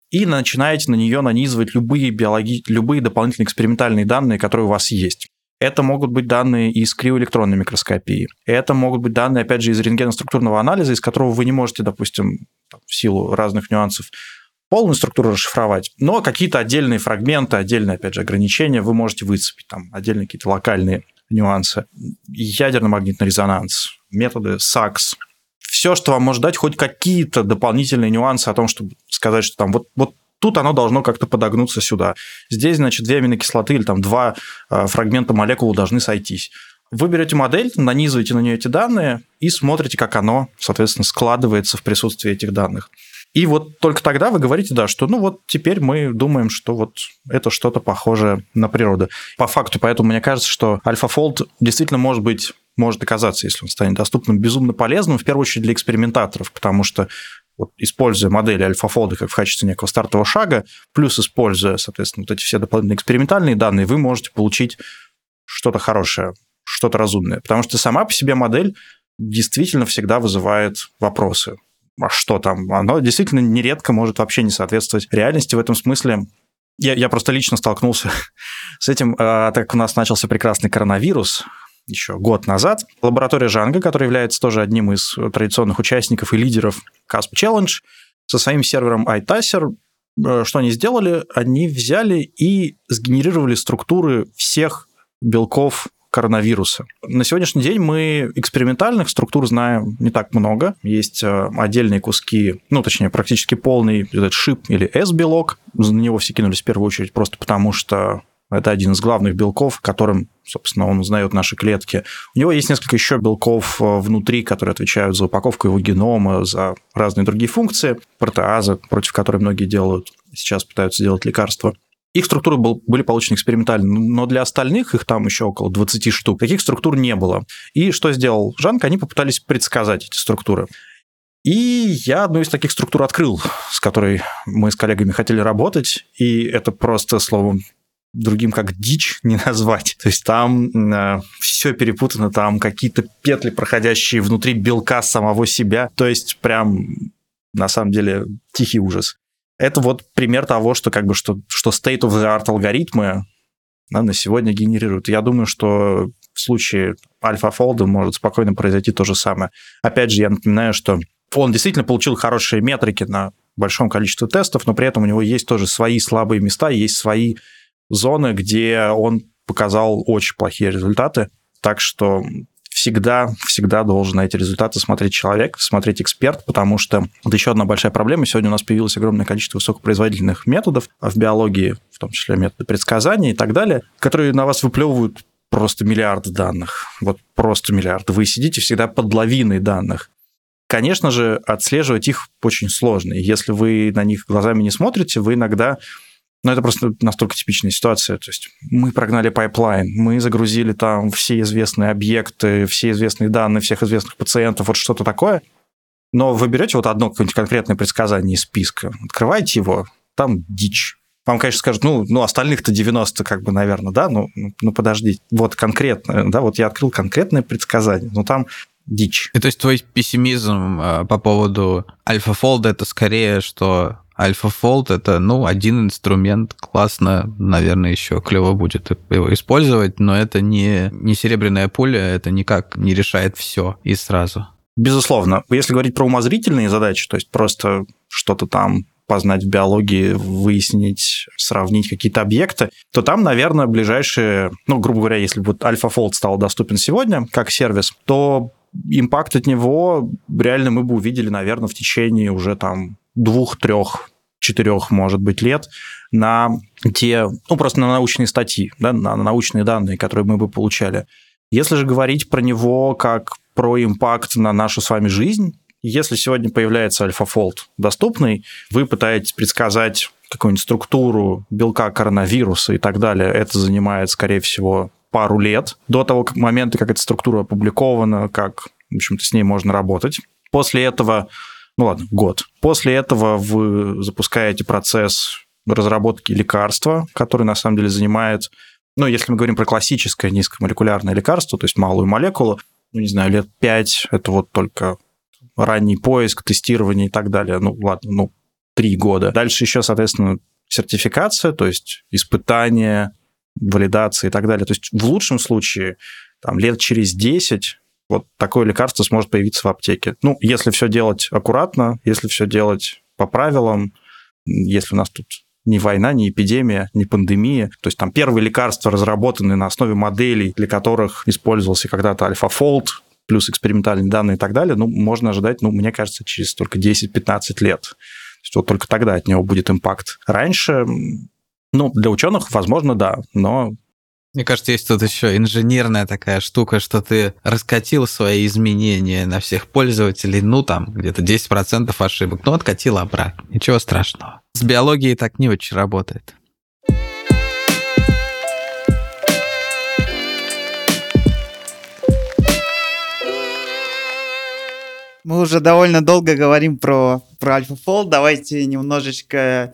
[SPEAKER 2] и начинаете на нее нанизывать любые, биологи... любые дополнительные экспериментальные данные, которые у вас есть. Это могут быть данные из криоэлектронной микроскопии. Это могут быть данные, опять же, из рентгеноструктурного анализа, из которого вы не можете, допустим, в силу разных нюансов, полную структуру расшифровать, но какие-то отдельные фрагменты, отдельные, опять же, ограничения вы можете выцепить, там, отдельные какие-то локальные нюансы. Ядерно-магнитный резонанс, методы САКС, все, что вам может дать хоть какие-то дополнительные нюансы о том, чтобы сказать, что там вот, вот тут оно должно как-то подогнуться сюда. Здесь, значит, две аминокислоты или там два э, фрагмента молекулы должны сойтись. Вы берете модель, нанизываете на нее эти данные и смотрите, как оно, соответственно, складывается в присутствии этих данных. И вот только тогда вы говорите, да, что ну вот теперь мы думаем, что вот это что-то похожее на природу. По факту, поэтому мне кажется, что AlphaFold действительно может быть может оказаться, если он станет доступным, безумно полезным, в первую очередь для экспериментаторов, потому что вот, используя модели альфа-фолда как в качестве некого стартового шага, плюс используя, соответственно, вот эти все дополнительные экспериментальные данные, вы можете получить что-то хорошее, что-то разумное. Потому что сама по себе модель действительно всегда вызывает вопросы а что там? Оно действительно нередко может вообще не соответствовать реальности. В этом смысле я, я просто лично столкнулся с этим, а, так как у нас начался прекрасный коронавирус еще год назад. Лаборатория Жанга, которая является тоже одним из традиционных участников и лидеров CASP Challenge, со своим сервером iTaser, э, что они сделали? Они взяли и сгенерировали структуры всех белков коронавируса. На сегодняшний день мы экспериментальных структур знаем не так много. Есть э, отдельные куски, ну, точнее, практически полный этот шип или S-белок. На него все кинулись в первую очередь просто потому, что это один из главных белков, которым, собственно, он узнает наши клетки. У него есть несколько еще белков э, внутри, которые отвечают за упаковку его генома, за разные другие функции. Протеазы, против которой многие делают, сейчас пытаются делать лекарства. Их структуры был, были получены экспериментально, но для остальных, их там еще около 20 штук, таких структур не было. И что сделал Жанк? Они попытались предсказать эти структуры. И я одну из таких структур открыл, с которой мы с коллегами хотели работать, и это просто словом другим как дичь не назвать. То есть там э, все перепутано, там какие-то петли, проходящие внутри белка самого себя. То есть прям на самом деле тихий ужас. Это вот пример того, что как бы что, что state of the art алгоритмы да, на сегодня генерируют. Я думаю, что в случае альфа-фолда может спокойно произойти то же самое. Опять же, я напоминаю, что он действительно получил хорошие метрики на большом количестве тестов, но при этом у него есть тоже свои слабые места, есть свои зоны, где он показал очень плохие результаты. Так что всегда, всегда должен на эти результаты смотреть человек, смотреть эксперт, потому что это еще одна большая проблема. Сегодня у нас появилось огромное количество высокопроизводительных методов в биологии, в том числе методы предсказания и так далее, которые на вас выплевывают просто миллиарды данных. Вот просто миллиарды. Вы сидите всегда под лавиной данных. Конечно же, отслеживать их очень сложно. Если вы на них глазами не смотрите, вы иногда но это просто настолько типичная ситуация. То есть мы прогнали пайплайн, мы загрузили там все известные объекты, все известные данные всех известных пациентов, вот что-то такое. Но вы берете вот одно какое-нибудь конкретное предсказание из списка, открываете его, там дичь. Вам, конечно, скажут, ну, ну остальных-то 90, как бы, наверное, да, ну, ну, ну подожди, вот конкретно, да, вот я открыл конкретное предсказание, но там дичь.
[SPEAKER 1] И то есть твой пессимизм э, по поводу альфа-фолда это скорее, что Альфа-фолд это, ну, один инструмент, классно, наверное, еще клево будет его использовать, но это не, не серебряная пуля, это никак не решает все и сразу.
[SPEAKER 2] Безусловно. Если говорить про умозрительные задачи, то есть просто что-то там познать в биологии, выяснить, сравнить какие-то объекты, то там, наверное, ближайшие, ну, грубо говоря, если бы AlphaFold стал доступен сегодня как сервис, то импакт от него реально мы бы увидели, наверное, в течение уже там двух-трех четырех, может быть, лет на те, ну, просто на научные статьи, да, на, на научные данные, которые мы бы получали. Если же говорить про него как про импакт на нашу с вами жизнь, если сегодня появляется AlphaFold доступный, вы пытаетесь предсказать какую-нибудь структуру белка коронавируса и так далее, это занимает, скорее всего, пару лет до того как, момента, как эта структура опубликована, как, в общем-то, с ней можно работать. После этого ну ладно, год. После этого вы запускаете процесс разработки лекарства, который на самом деле занимает, ну, если мы говорим про классическое низкомолекулярное лекарство, то есть малую молекулу, ну, не знаю, лет пять, это вот только ранний поиск, тестирование и так далее. Ну, ладно, ну, три года. Дальше еще, соответственно, сертификация, то есть испытания, валидация и так далее. То есть в лучшем случае там, лет через 10 вот такое лекарство сможет появиться в аптеке. Ну, если все делать аккуратно, если все делать по правилам, если у нас тут ни война, ни эпидемия, ни пандемия. То есть там первые лекарства разработаны на основе моделей, для которых использовался когда-то AlphaFold, плюс экспериментальные данные и так далее, ну, можно ожидать, ну, мне кажется, через только 10-15 лет. То есть вот только тогда от него будет импакт. Раньше, ну, для ученых, возможно, да, но
[SPEAKER 1] мне кажется, есть тут еще инженерная такая штука, что ты раскатил свои изменения на всех пользователей, ну там где-то 10% ошибок, ну откатил обратно, ничего страшного. С биологией так не очень работает.
[SPEAKER 4] Мы уже довольно долго говорим про, про AlphaFold. Давайте немножечко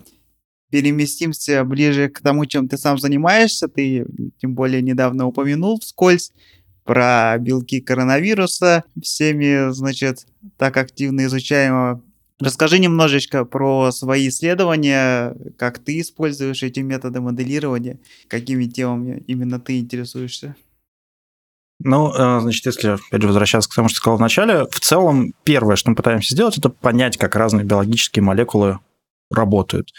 [SPEAKER 4] переместимся ближе к тому, чем ты сам занимаешься. Ты, тем более, недавно упомянул вскользь про белки коронавируса, всеми, значит, так активно изучаемого. Расскажи немножечко про свои исследования, как ты используешь эти методы моделирования, какими темами именно ты интересуешься.
[SPEAKER 2] Ну, э, значит, если, опять же, возвращаться к тому, что сказал вначале, в целом первое, что мы пытаемся сделать, это понять, как разные биологические молекулы работают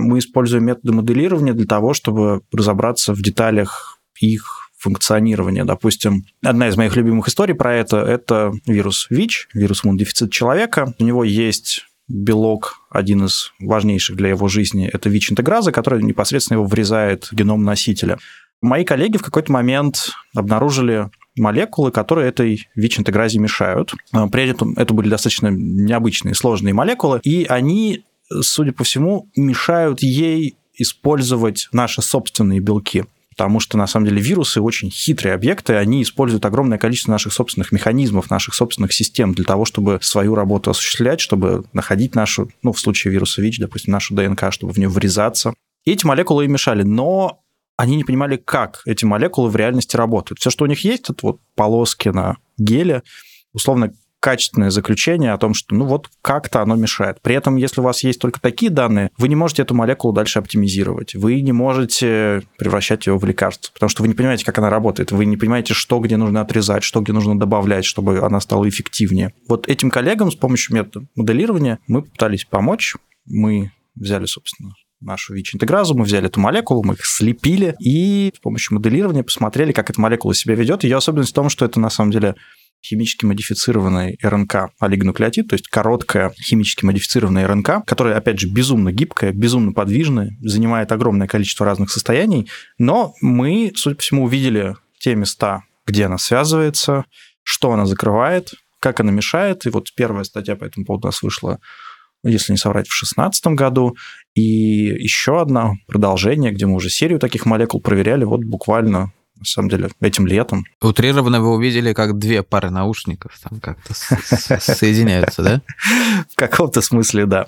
[SPEAKER 2] мы используем методы моделирования для того, чтобы разобраться в деталях их функционирования. Допустим, одна из моих любимых историй про это – это вирус ВИЧ, вирус иммунодефицита человека. У него есть белок, один из важнейших для его жизни, это ВИЧ-интеграза, который непосредственно его врезает в геном носителя. Мои коллеги в какой-то момент обнаружили молекулы, которые этой ВИЧ-интегразе мешают. При этом это были достаточно необычные, сложные молекулы, и они судя по всему, мешают ей использовать наши собственные белки. Потому что, на самом деле, вирусы очень хитрые объекты, они используют огромное количество наших собственных механизмов, наших собственных систем для того, чтобы свою работу осуществлять, чтобы находить нашу, ну, в случае вируса ВИЧ, допустим, нашу ДНК, чтобы в нее врезаться. Эти молекулы им мешали, но они не понимали, как эти молекулы в реальности работают. Все, что у них есть, это вот полоски на геле, условно качественное заключение о том, что ну вот как-то оно мешает. При этом, если у вас есть только такие данные, вы не можете эту молекулу дальше оптимизировать. Вы не можете превращать ее в лекарство, потому что вы не понимаете, как она работает. Вы не понимаете, что где нужно отрезать, что где нужно добавлять, чтобы она стала эффективнее. Вот этим коллегам с помощью метода моделирования мы пытались помочь. Мы взяли, собственно, нашу ВИЧ-интегразу, мы взяли эту молекулу, мы их слепили и с помощью моделирования посмотрели, как эта молекула себя ведет. Ее особенность в том, что это на самом деле химически модифицированный РНК олигонуклеотид, то есть короткая химически модифицированная РНК, которая, опять же, безумно гибкая, безумно подвижная, занимает огромное количество разных состояний, но мы, судя по всему, увидели те места, где она связывается, что она закрывает, как она мешает. И вот первая статья по этому поводу у нас вышла, если не соврать, в 2016 году. И еще одна продолжение, где мы уже серию таких молекул проверяли вот буквально на самом деле, этим летом.
[SPEAKER 1] Утрированно вы увидели, как две пары наушников там как-то соединяются, да?
[SPEAKER 2] В каком-то смысле, да.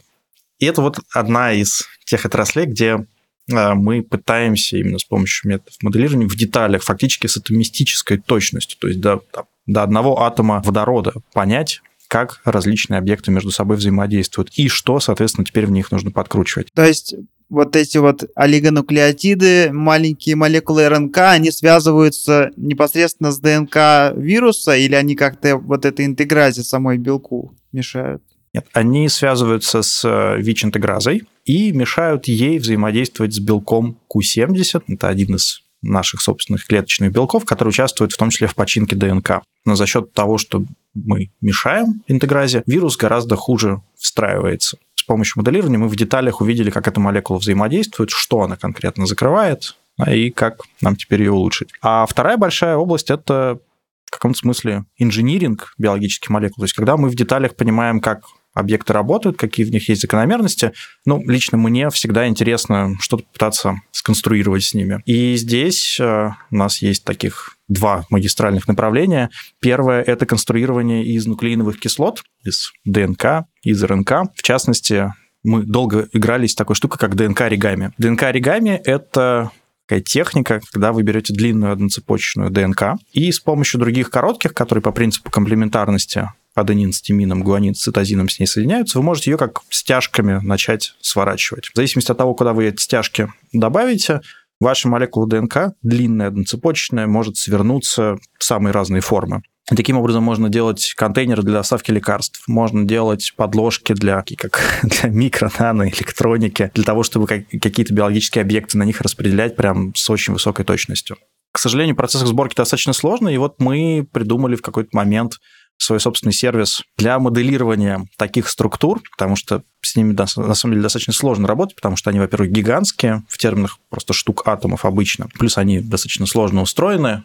[SPEAKER 2] И это вот одна из тех отраслей, где а, мы пытаемся именно с помощью методов моделирования в деталях, фактически с атомистической точностью, то есть до, до одного атома водорода понять, как различные объекты между собой взаимодействуют и что, соответственно, теперь в них нужно подкручивать.
[SPEAKER 4] То есть вот эти вот олигонуклеотиды, маленькие молекулы РНК, они связываются непосредственно с ДНК вируса или они как-то вот этой интегразе самой белку мешают?
[SPEAKER 2] Нет, они связываются с э, ВИЧ-интегразой и мешают ей взаимодействовать с белком Q70. Это один из наших собственных клеточных белков, который участвует в том числе в починке ДНК. Но за счет того, что мы мешаем интегразе, вирус гораздо хуже встраивается с помощью моделирования мы в деталях увидели, как эта молекула взаимодействует, что она конкретно закрывает, и как нам теперь ее улучшить. А вторая большая область – это в каком-то смысле инжиниринг биологических молекул. То есть когда мы в деталях понимаем, как объекты работают, какие в них есть закономерности. Ну, лично мне всегда интересно что-то пытаться сконструировать с ними. И здесь э, у нас есть таких два магистральных направления. Первое – это конструирование из нуклеиновых кислот, из ДНК, из РНК. В частности, мы долго игрались с такой штукой, как ДНК-оригами. ДНК-оригами – это такая техника, когда вы берете длинную одноцепочечную ДНК и с помощью других коротких, которые по принципу комплементарности аденин с тимином, гуанин с цитозином с ней соединяются, вы можете ее как стяжками начать сворачивать. В зависимости от того, куда вы эти стяжки добавите, ваша молекула ДНК, длинная одноцепочечная, может свернуться в самые разные формы. Таким образом, можно делать контейнеры для доставки лекарств, можно делать подложки для, как, для микро, нано, электроники, для того, чтобы какие-то биологические объекты на них распределять прям с очень высокой точностью. К сожалению, процесс сборки достаточно сложный, и вот мы придумали в какой-то момент свой собственный сервис для моделирования таких структур, потому что с ними на самом деле достаточно сложно работать, потому что они, во-первых, гигантские в терминах просто штук атомов обычно, плюс они достаточно сложно устроены,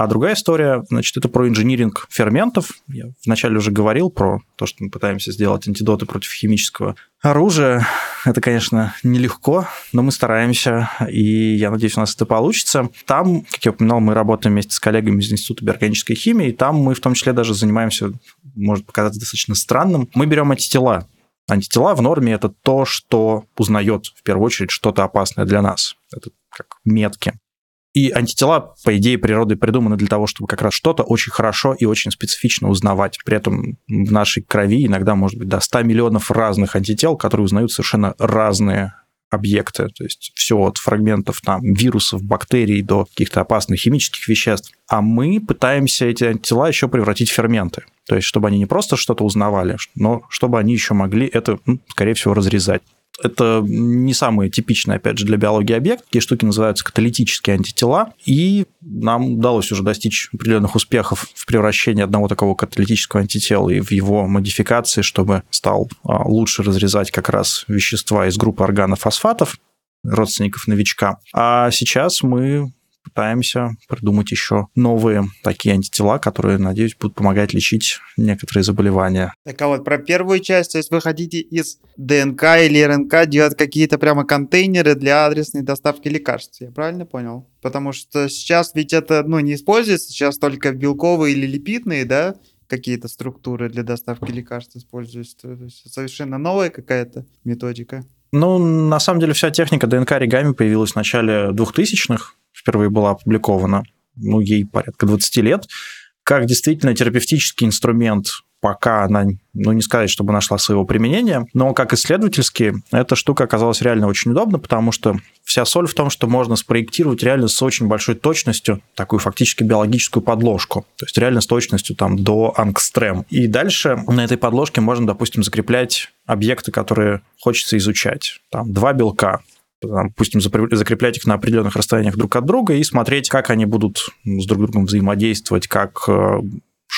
[SPEAKER 2] а другая история, значит, это про инжиниринг ферментов. Я вначале уже говорил про то, что мы пытаемся сделать антидоты против химического оружия. Это, конечно, нелегко, но мы стараемся, и я надеюсь, у нас это получится. Там, как я упоминал, мы работаем вместе с коллегами из Института биорганической химии, и там мы в том числе даже занимаемся, может показаться достаточно странным, мы берем антитела Антитела в норме это то, что узнает в первую очередь что-то опасное для нас. Это как метки. И антитела, по идее, природой придуманы для того, чтобы как раз что-то очень хорошо и очень специфично узнавать. При этом в нашей крови иногда может быть до 100 миллионов разных антител, которые узнают совершенно разные объекты, то есть все от фрагментов там вирусов, бактерий до каких-то опасных химических веществ. А мы пытаемся эти антитела еще превратить в ферменты. То есть, чтобы они не просто что-то узнавали, но чтобы они еще могли это, скорее всего, разрезать. Это не самый типичный, опять же, для биологии объект. Такие штуки называются каталитические антитела. И нам удалось уже достичь определенных успехов в превращении одного такого каталитического антитела и в его модификации, чтобы стал а, лучше разрезать как раз вещества из группы органофосфатов, родственников новичка. А сейчас мы пытаемся придумать еще новые такие антитела, которые, надеюсь, будут помогать лечить некоторые заболевания.
[SPEAKER 4] Так а вот про первую часть, то есть вы хотите из ДНК или РНК делать какие-то прямо контейнеры для адресной доставки лекарств, я правильно понял? Потому что сейчас ведь это, ну, не используется, сейчас только белковые или липидные, да, какие-то структуры для доставки лекарств используются. То есть совершенно новая какая-то методика.
[SPEAKER 2] Ну, на самом деле, вся техника ДНК оригами появилась в начале 2000-х, впервые была опубликована, ну, ей порядка 20 лет, как действительно терапевтический инструмент пока она, ну, не сказать, чтобы нашла своего применения, но как исследовательски эта штука оказалась реально очень удобна, потому что вся соль в том, что можно спроектировать реально с очень большой точностью такую фактически биологическую подложку, то есть реально с точностью там до ангстрем. И дальше на этой подложке можно, допустим, закреплять объекты, которые хочется изучать. Там два белка, допустим, закреплять их на определенных расстояниях друг от друга и смотреть, как они будут с друг другом взаимодействовать, как э,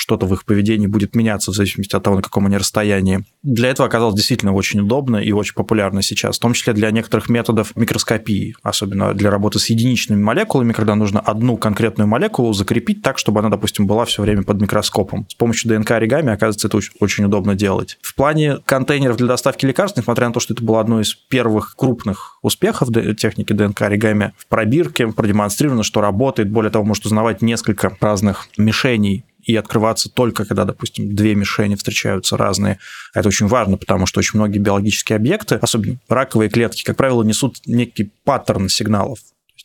[SPEAKER 2] что-то в их поведении будет меняться в зависимости от того, на каком они расстоянии. Для этого оказалось действительно очень удобно и очень популярно сейчас, в том числе для некоторых методов микроскопии, особенно для работы с единичными молекулами, когда нужно одну конкретную молекулу закрепить так, чтобы она, допустим, была все время под микроскопом. С помощью ДНК оригами, оказывается, это очень удобно делать. В плане контейнеров для доставки лекарств, несмотря на то, что это было одно из первых крупных успехов техники ДНК оригами, в пробирке продемонстрировано, что работает, более того, может узнавать несколько разных мишеней и открываться только когда, допустим, две мишени встречаются разные. Это очень важно, потому что очень многие биологические объекты, особенно раковые клетки, как правило, несут некий паттерн сигналов.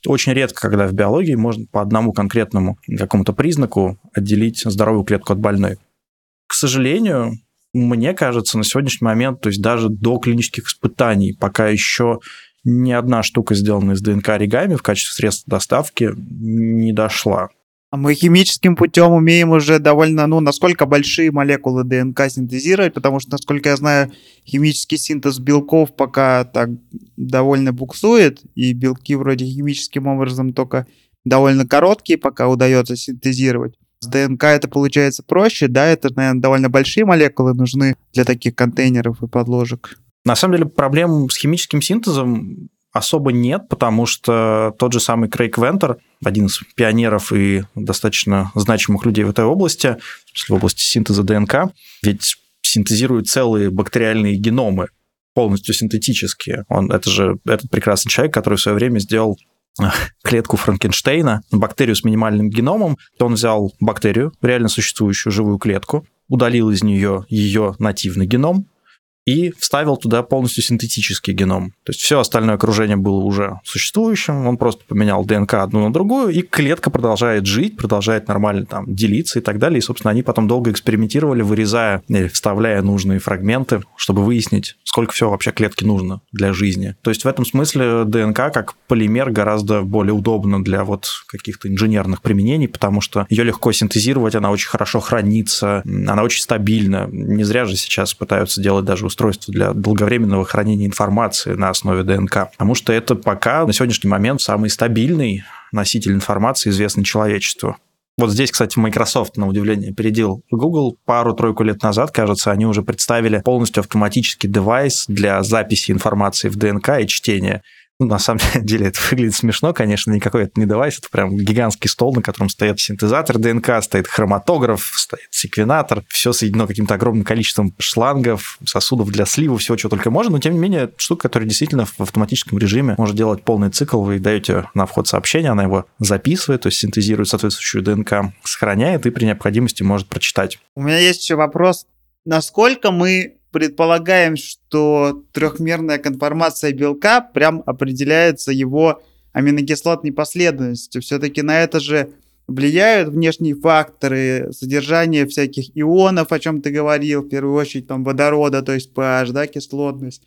[SPEAKER 2] Очень редко, когда в биологии можно по одному конкретному какому-то признаку отделить здоровую клетку от больной. К сожалению, мне кажется, на сегодняшний момент, то есть даже до клинических испытаний, пока еще ни одна штука, сделанная из ДНК оригами в качестве средства доставки, не дошла.
[SPEAKER 4] А мы химическим путем умеем уже довольно, ну, насколько большие молекулы ДНК синтезировать, потому что, насколько я знаю, химический синтез белков пока так довольно буксует, и белки вроде химическим образом только довольно короткие пока удается синтезировать. С ДНК это получается проще, да, это, наверное, довольно большие молекулы нужны для таких контейнеров и подложек.
[SPEAKER 2] На самом деле проблем с химическим синтезом особо нет, потому что тот же самый Крейг Вентер, один из пионеров и достаточно значимых людей в этой области, в области синтеза ДНК, ведь синтезирует целые бактериальные геномы, полностью синтетические. Он, это же этот прекрасный человек, который в свое время сделал клетку Франкенштейна, бактерию с минимальным геномом, то он взял бактерию, реально существующую живую клетку, удалил из нее ее нативный геном, и вставил туда полностью синтетический геном. То есть все остальное окружение было уже существующим, он просто поменял ДНК одну на другую, и клетка продолжает жить, продолжает нормально там делиться и так далее. И, собственно, они потом долго экспериментировали, вырезая или вставляя нужные фрагменты, чтобы выяснить, сколько всего вообще клетки нужно для жизни. То есть в этом смысле ДНК как полимер гораздо более удобно для вот каких-то инженерных применений, потому что ее легко синтезировать, она очень хорошо хранится, она очень стабильна. Не зря же сейчас пытаются делать даже устройство для долговременного хранения информации на основе ДНК, потому что это пока на сегодняшний момент самый стабильный носитель информации, известный человечеству. Вот здесь, кстати, Microsoft, на удивление, опередил Google. Пару-тройку лет назад, кажется, они уже представили полностью автоматический девайс для записи информации в ДНК и чтения. Ну, на самом деле это выглядит смешно, конечно, никакой это не девайс, это прям гигантский стол, на котором стоит синтезатор ДНК, стоит хроматограф, стоит секвенатор, все соединено каким-то огромным количеством шлангов, сосудов для слива, всего, чего только можно, но тем не менее штука, которая действительно в автоматическом режиме может делать полный цикл, вы даете на вход сообщение, она его записывает, то есть синтезирует соответствующую ДНК, сохраняет и при необходимости может прочитать.
[SPEAKER 4] У меня есть еще вопрос. Насколько мы предполагаем, что трехмерная конформация белка прям определяется его аминокислотной последовательностью. Все-таки на это же влияют внешние факторы, содержание всяких ионов, о чем ты говорил, в первую очередь там водорода, то есть pH, да, кислотность,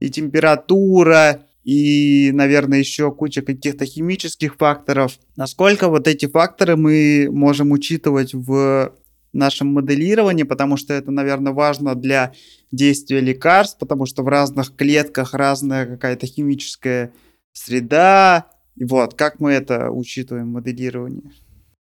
[SPEAKER 4] и температура, и, наверное, еще куча каких-то химических факторов. Насколько вот эти факторы мы можем учитывать в нашем моделировании, потому что это, наверное, важно для действия лекарств, потому что в разных клетках разная какая-то химическая среда. И вот, как мы это учитываем в моделировании?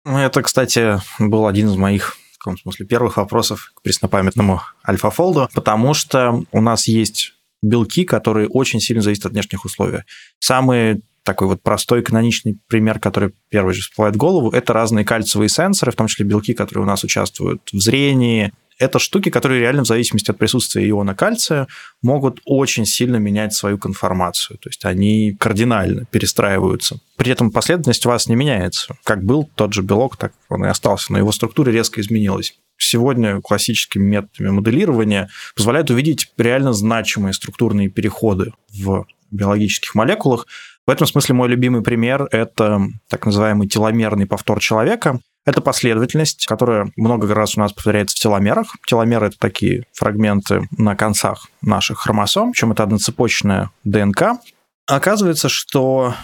[SPEAKER 2] Ну, это, кстати, был один из моих в каком смысле первых вопросов к преснопамятному альфа-фолду, потому что у нас есть белки, которые очень сильно зависят от внешних условий. Самые такой вот простой каноничный пример, который первый же всплывает в голову, это разные кальциевые сенсоры, в том числе белки, которые у нас участвуют в зрении. Это штуки, которые реально в зависимости от присутствия иона кальция могут очень сильно менять свою конформацию. То есть они кардинально перестраиваются. При этом последовательность у вас не меняется. Как был тот же белок, так он и остался, но его структура резко изменилась сегодня классическими методами моделирования позволяют увидеть реально значимые структурные переходы в биологических молекулах, в этом смысле мой любимый пример – это так называемый теломерный повтор человека. Это последовательность, которая много раз у нас повторяется в теломерах. Теломеры – это такие фрагменты на концах наших хромосом, причем это одноцепочная ДНК. Оказывается, что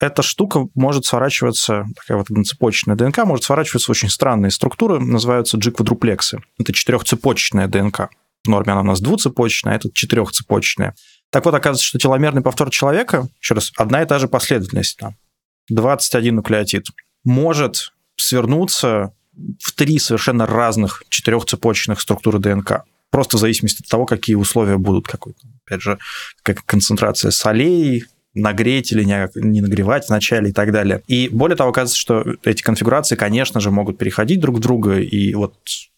[SPEAKER 2] эта штука может сворачиваться, такая вот одноцепочечная ДНК, может сворачиваться в очень странные структуры, называются джиквадруплексы. Это четырехцепочечная ДНК. В норме она у нас двуцепочечная, а это четырехцепочечная. Так вот, оказывается, что теломерный повтор человека, еще раз, одна и та же последовательность, там, 21 нуклеотид, может свернуться в три совершенно разных четырехцепочечных структуры ДНК. Просто в зависимости от того, какие условия будут, какой, опять же, как концентрация солей, нагреть или не, не нагревать вначале и так далее. И более того, оказывается, что эти конфигурации, конечно же, могут переходить друг в друга, и вот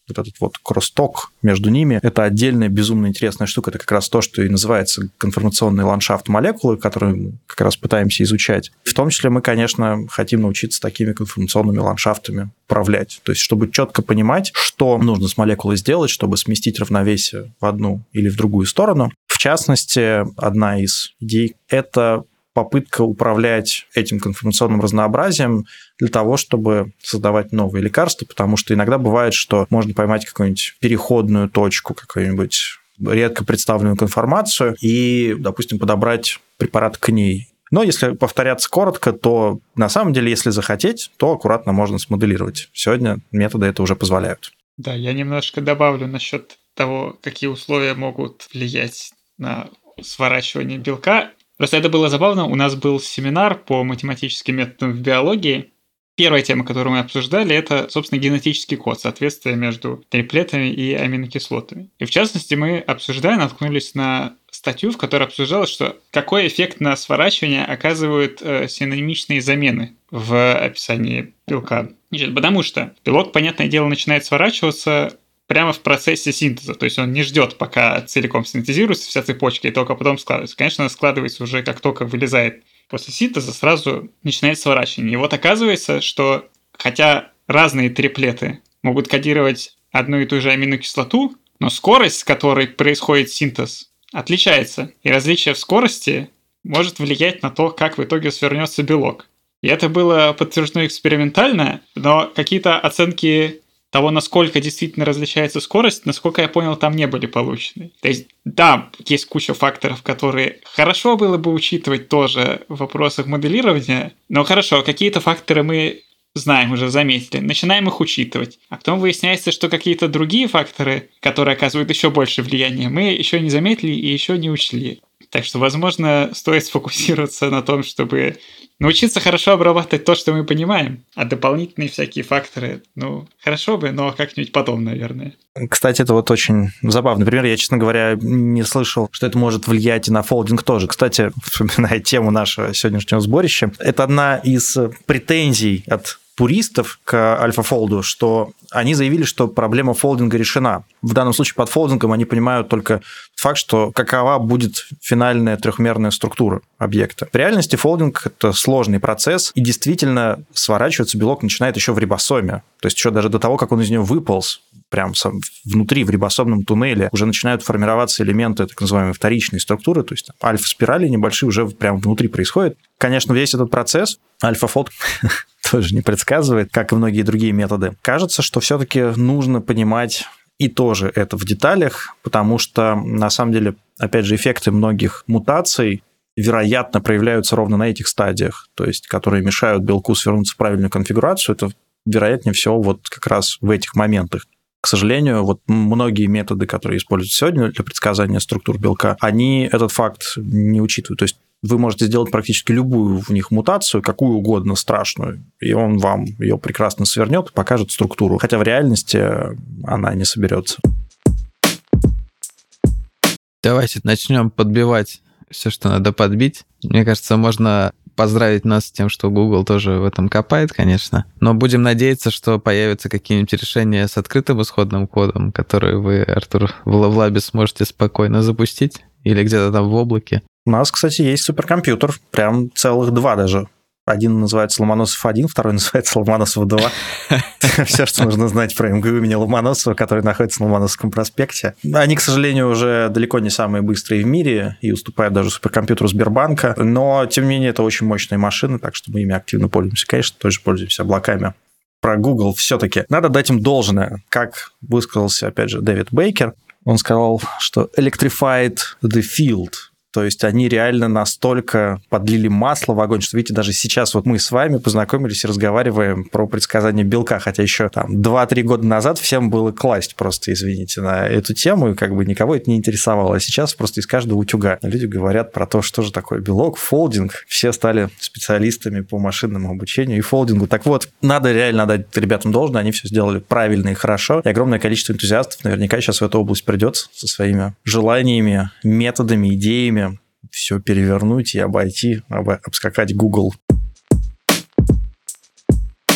[SPEAKER 2] вот этот вот кроссток между ними, это отдельная безумно интересная штука. Это как раз то, что и называется конформационный ландшафт молекулы, который мы как раз пытаемся изучать. В том числе мы, конечно, хотим научиться такими конформационными ландшафтами управлять. То есть, чтобы четко понимать, что нужно с молекулой сделать, чтобы сместить равновесие в одну или в другую сторону. В частности, одна из идей – это попытка управлять этим конформационным разнообразием для того, чтобы создавать новые лекарства, потому что иногда бывает, что можно поймать какую-нибудь переходную точку, какую-нибудь редко представленную конформацию и, допустим, подобрать препарат к ней. Но если повторяться коротко, то на самом деле, если захотеть, то аккуратно можно смоделировать. Сегодня методы это уже позволяют.
[SPEAKER 3] Да, я немножко добавлю насчет того, какие условия могут влиять на сворачивание белка. Просто это было забавно. У нас был семинар по математическим методам в биологии. Первая тема, которую мы обсуждали, это, собственно, генетический код, соответствие между триплетами и аминокислотами. И в частности, мы, обсуждая, наткнулись на статью, в которой обсуждалось, что какой эффект на сворачивание оказывают э, синонимичные замены в описании белка. Значит, потому что белок, понятное дело, начинает сворачиваться прямо в процессе синтеза. То есть он не ждет, пока целиком синтезируется вся цепочка, и только потом складывается. Конечно, она складывается уже как только вылезает после синтеза сразу начинает сворачивание. И вот оказывается, что хотя разные триплеты могут кодировать одну и ту же аминокислоту, но скорость, с которой происходит синтез, отличается. И различие в скорости может влиять на то, как в итоге свернется белок. И это было подтверждено экспериментально, но какие-то оценки того, насколько действительно различается скорость, насколько я понял, там не были получены. То есть, да, есть куча факторов, которые хорошо было бы учитывать тоже в вопросах моделирования, но хорошо, какие-то факторы мы знаем уже, заметили, начинаем их учитывать. А потом выясняется, что какие-то другие факторы, которые оказывают еще больше влияния, мы еще не заметили и еще не учли. Так что, возможно, стоит сфокусироваться на том, чтобы научиться хорошо обрабатывать то, что мы понимаем, а дополнительные всякие факторы, ну, хорошо бы, но как-нибудь потом, наверное.
[SPEAKER 2] Кстати, это вот очень забавный пример. Я, честно говоря, не слышал, что это может влиять и на фолдинг тоже. Кстати, вспоминая тему нашего сегодняшнего сборища, это одна из претензий от пуристов к AlphaFold у, что они заявили, что проблема фолдинга решена. В данном случае под фолдингом они понимают только факт, что какова будет финальная трехмерная структура объекта. В реальности фолдинг – это сложный процесс, и действительно сворачиваться белок начинает еще в рибосоме. То есть еще даже до того, как он из нее выполз, прям внутри, в рибосомном туннеле, уже начинают формироваться элементы так называемой вторичной структуры, то есть альфа-спирали небольшие уже прям внутри происходят. Конечно, весь этот процесс альфа-фолд тоже не предсказывает, как и многие другие методы. Кажется, что все-таки нужно понимать и тоже это в деталях, потому что, на самом деле, опять же, эффекты многих мутаций вероятно проявляются ровно на этих стадиях, то есть которые мешают белку свернуться в правильную конфигурацию, это вероятнее всего вот как раз в этих моментах. К сожалению, вот многие методы, которые используются сегодня для предсказания структур белка, они этот факт не учитывают. То есть вы можете сделать практически любую в них мутацию, какую угодно страшную, и он вам ее прекрасно свернет покажет структуру. Хотя в реальности она не соберется.
[SPEAKER 1] Давайте начнем подбивать все, что надо подбить. Мне кажется, можно поздравить нас с тем, что Google тоже в этом копает, конечно. Но будем надеяться, что появятся какие-нибудь решения с открытым исходным кодом, которые вы, Артур, в лабе сможете спокойно запустить или где-то там в облаке.
[SPEAKER 2] У нас, кстати, есть суперкомпьютер, прям целых два даже. Один называется Ломоносов 1, второй называется Ломоносов 2. Все, что нужно знать про МГУ имени Ломоносова, который находится на Ломоносовском проспекте. Они, к сожалению, уже далеко не самые быстрые в мире и уступают даже суперкомпьютеру Сбербанка, но, тем не менее, это очень мощные машины, так что мы ими активно пользуемся. Конечно, тоже пользуемся облаками про Google все-таки. Надо дать им должное. Как высказался, опять же, Дэвид Бейкер, он сказал, что electrified the field, то есть они реально настолько подлили масло в огонь, что, видите, даже сейчас вот мы с вами познакомились и разговариваем про предсказание белка, хотя еще там 2-3 года назад всем было класть просто, извините, на эту тему, и как бы никого это не интересовало. А сейчас просто из каждого утюга люди говорят про то, что же такое белок, фолдинг. Все стали специалистами по машинному обучению и фолдингу. Так вот, надо реально дать ребятам должное, они все сделали правильно и хорошо. И огромное количество энтузиастов наверняка сейчас в эту область придет со своими желаниями, методами, идеями, все перевернуть и обойти, обскакать Google.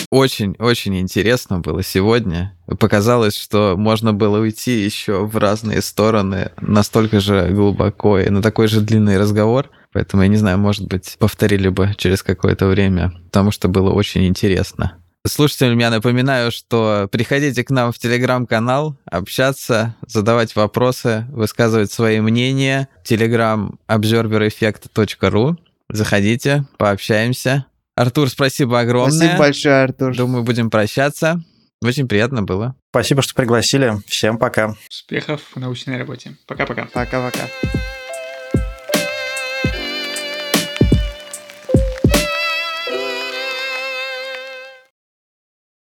[SPEAKER 1] Очень-очень интересно было сегодня. Показалось, что можно было уйти еще в разные стороны настолько же глубоко и на такой же длинный разговор. Поэтому, я не знаю, может быть, повторили бы через какое-то время, потому что было очень интересно. Слушателям я напоминаю, что приходите к нам в телеграм-канал, общаться, задавать вопросы, высказывать свои мнения. Телеграм observereffect.ru. Заходите, пообщаемся. Артур, спасибо огромное.
[SPEAKER 4] Спасибо большое, Артур.
[SPEAKER 1] Думаю, будем прощаться. Очень приятно было.
[SPEAKER 2] Спасибо, что пригласили. Всем пока.
[SPEAKER 3] Успехов в научной работе. Пока-пока.
[SPEAKER 4] Пока-пока.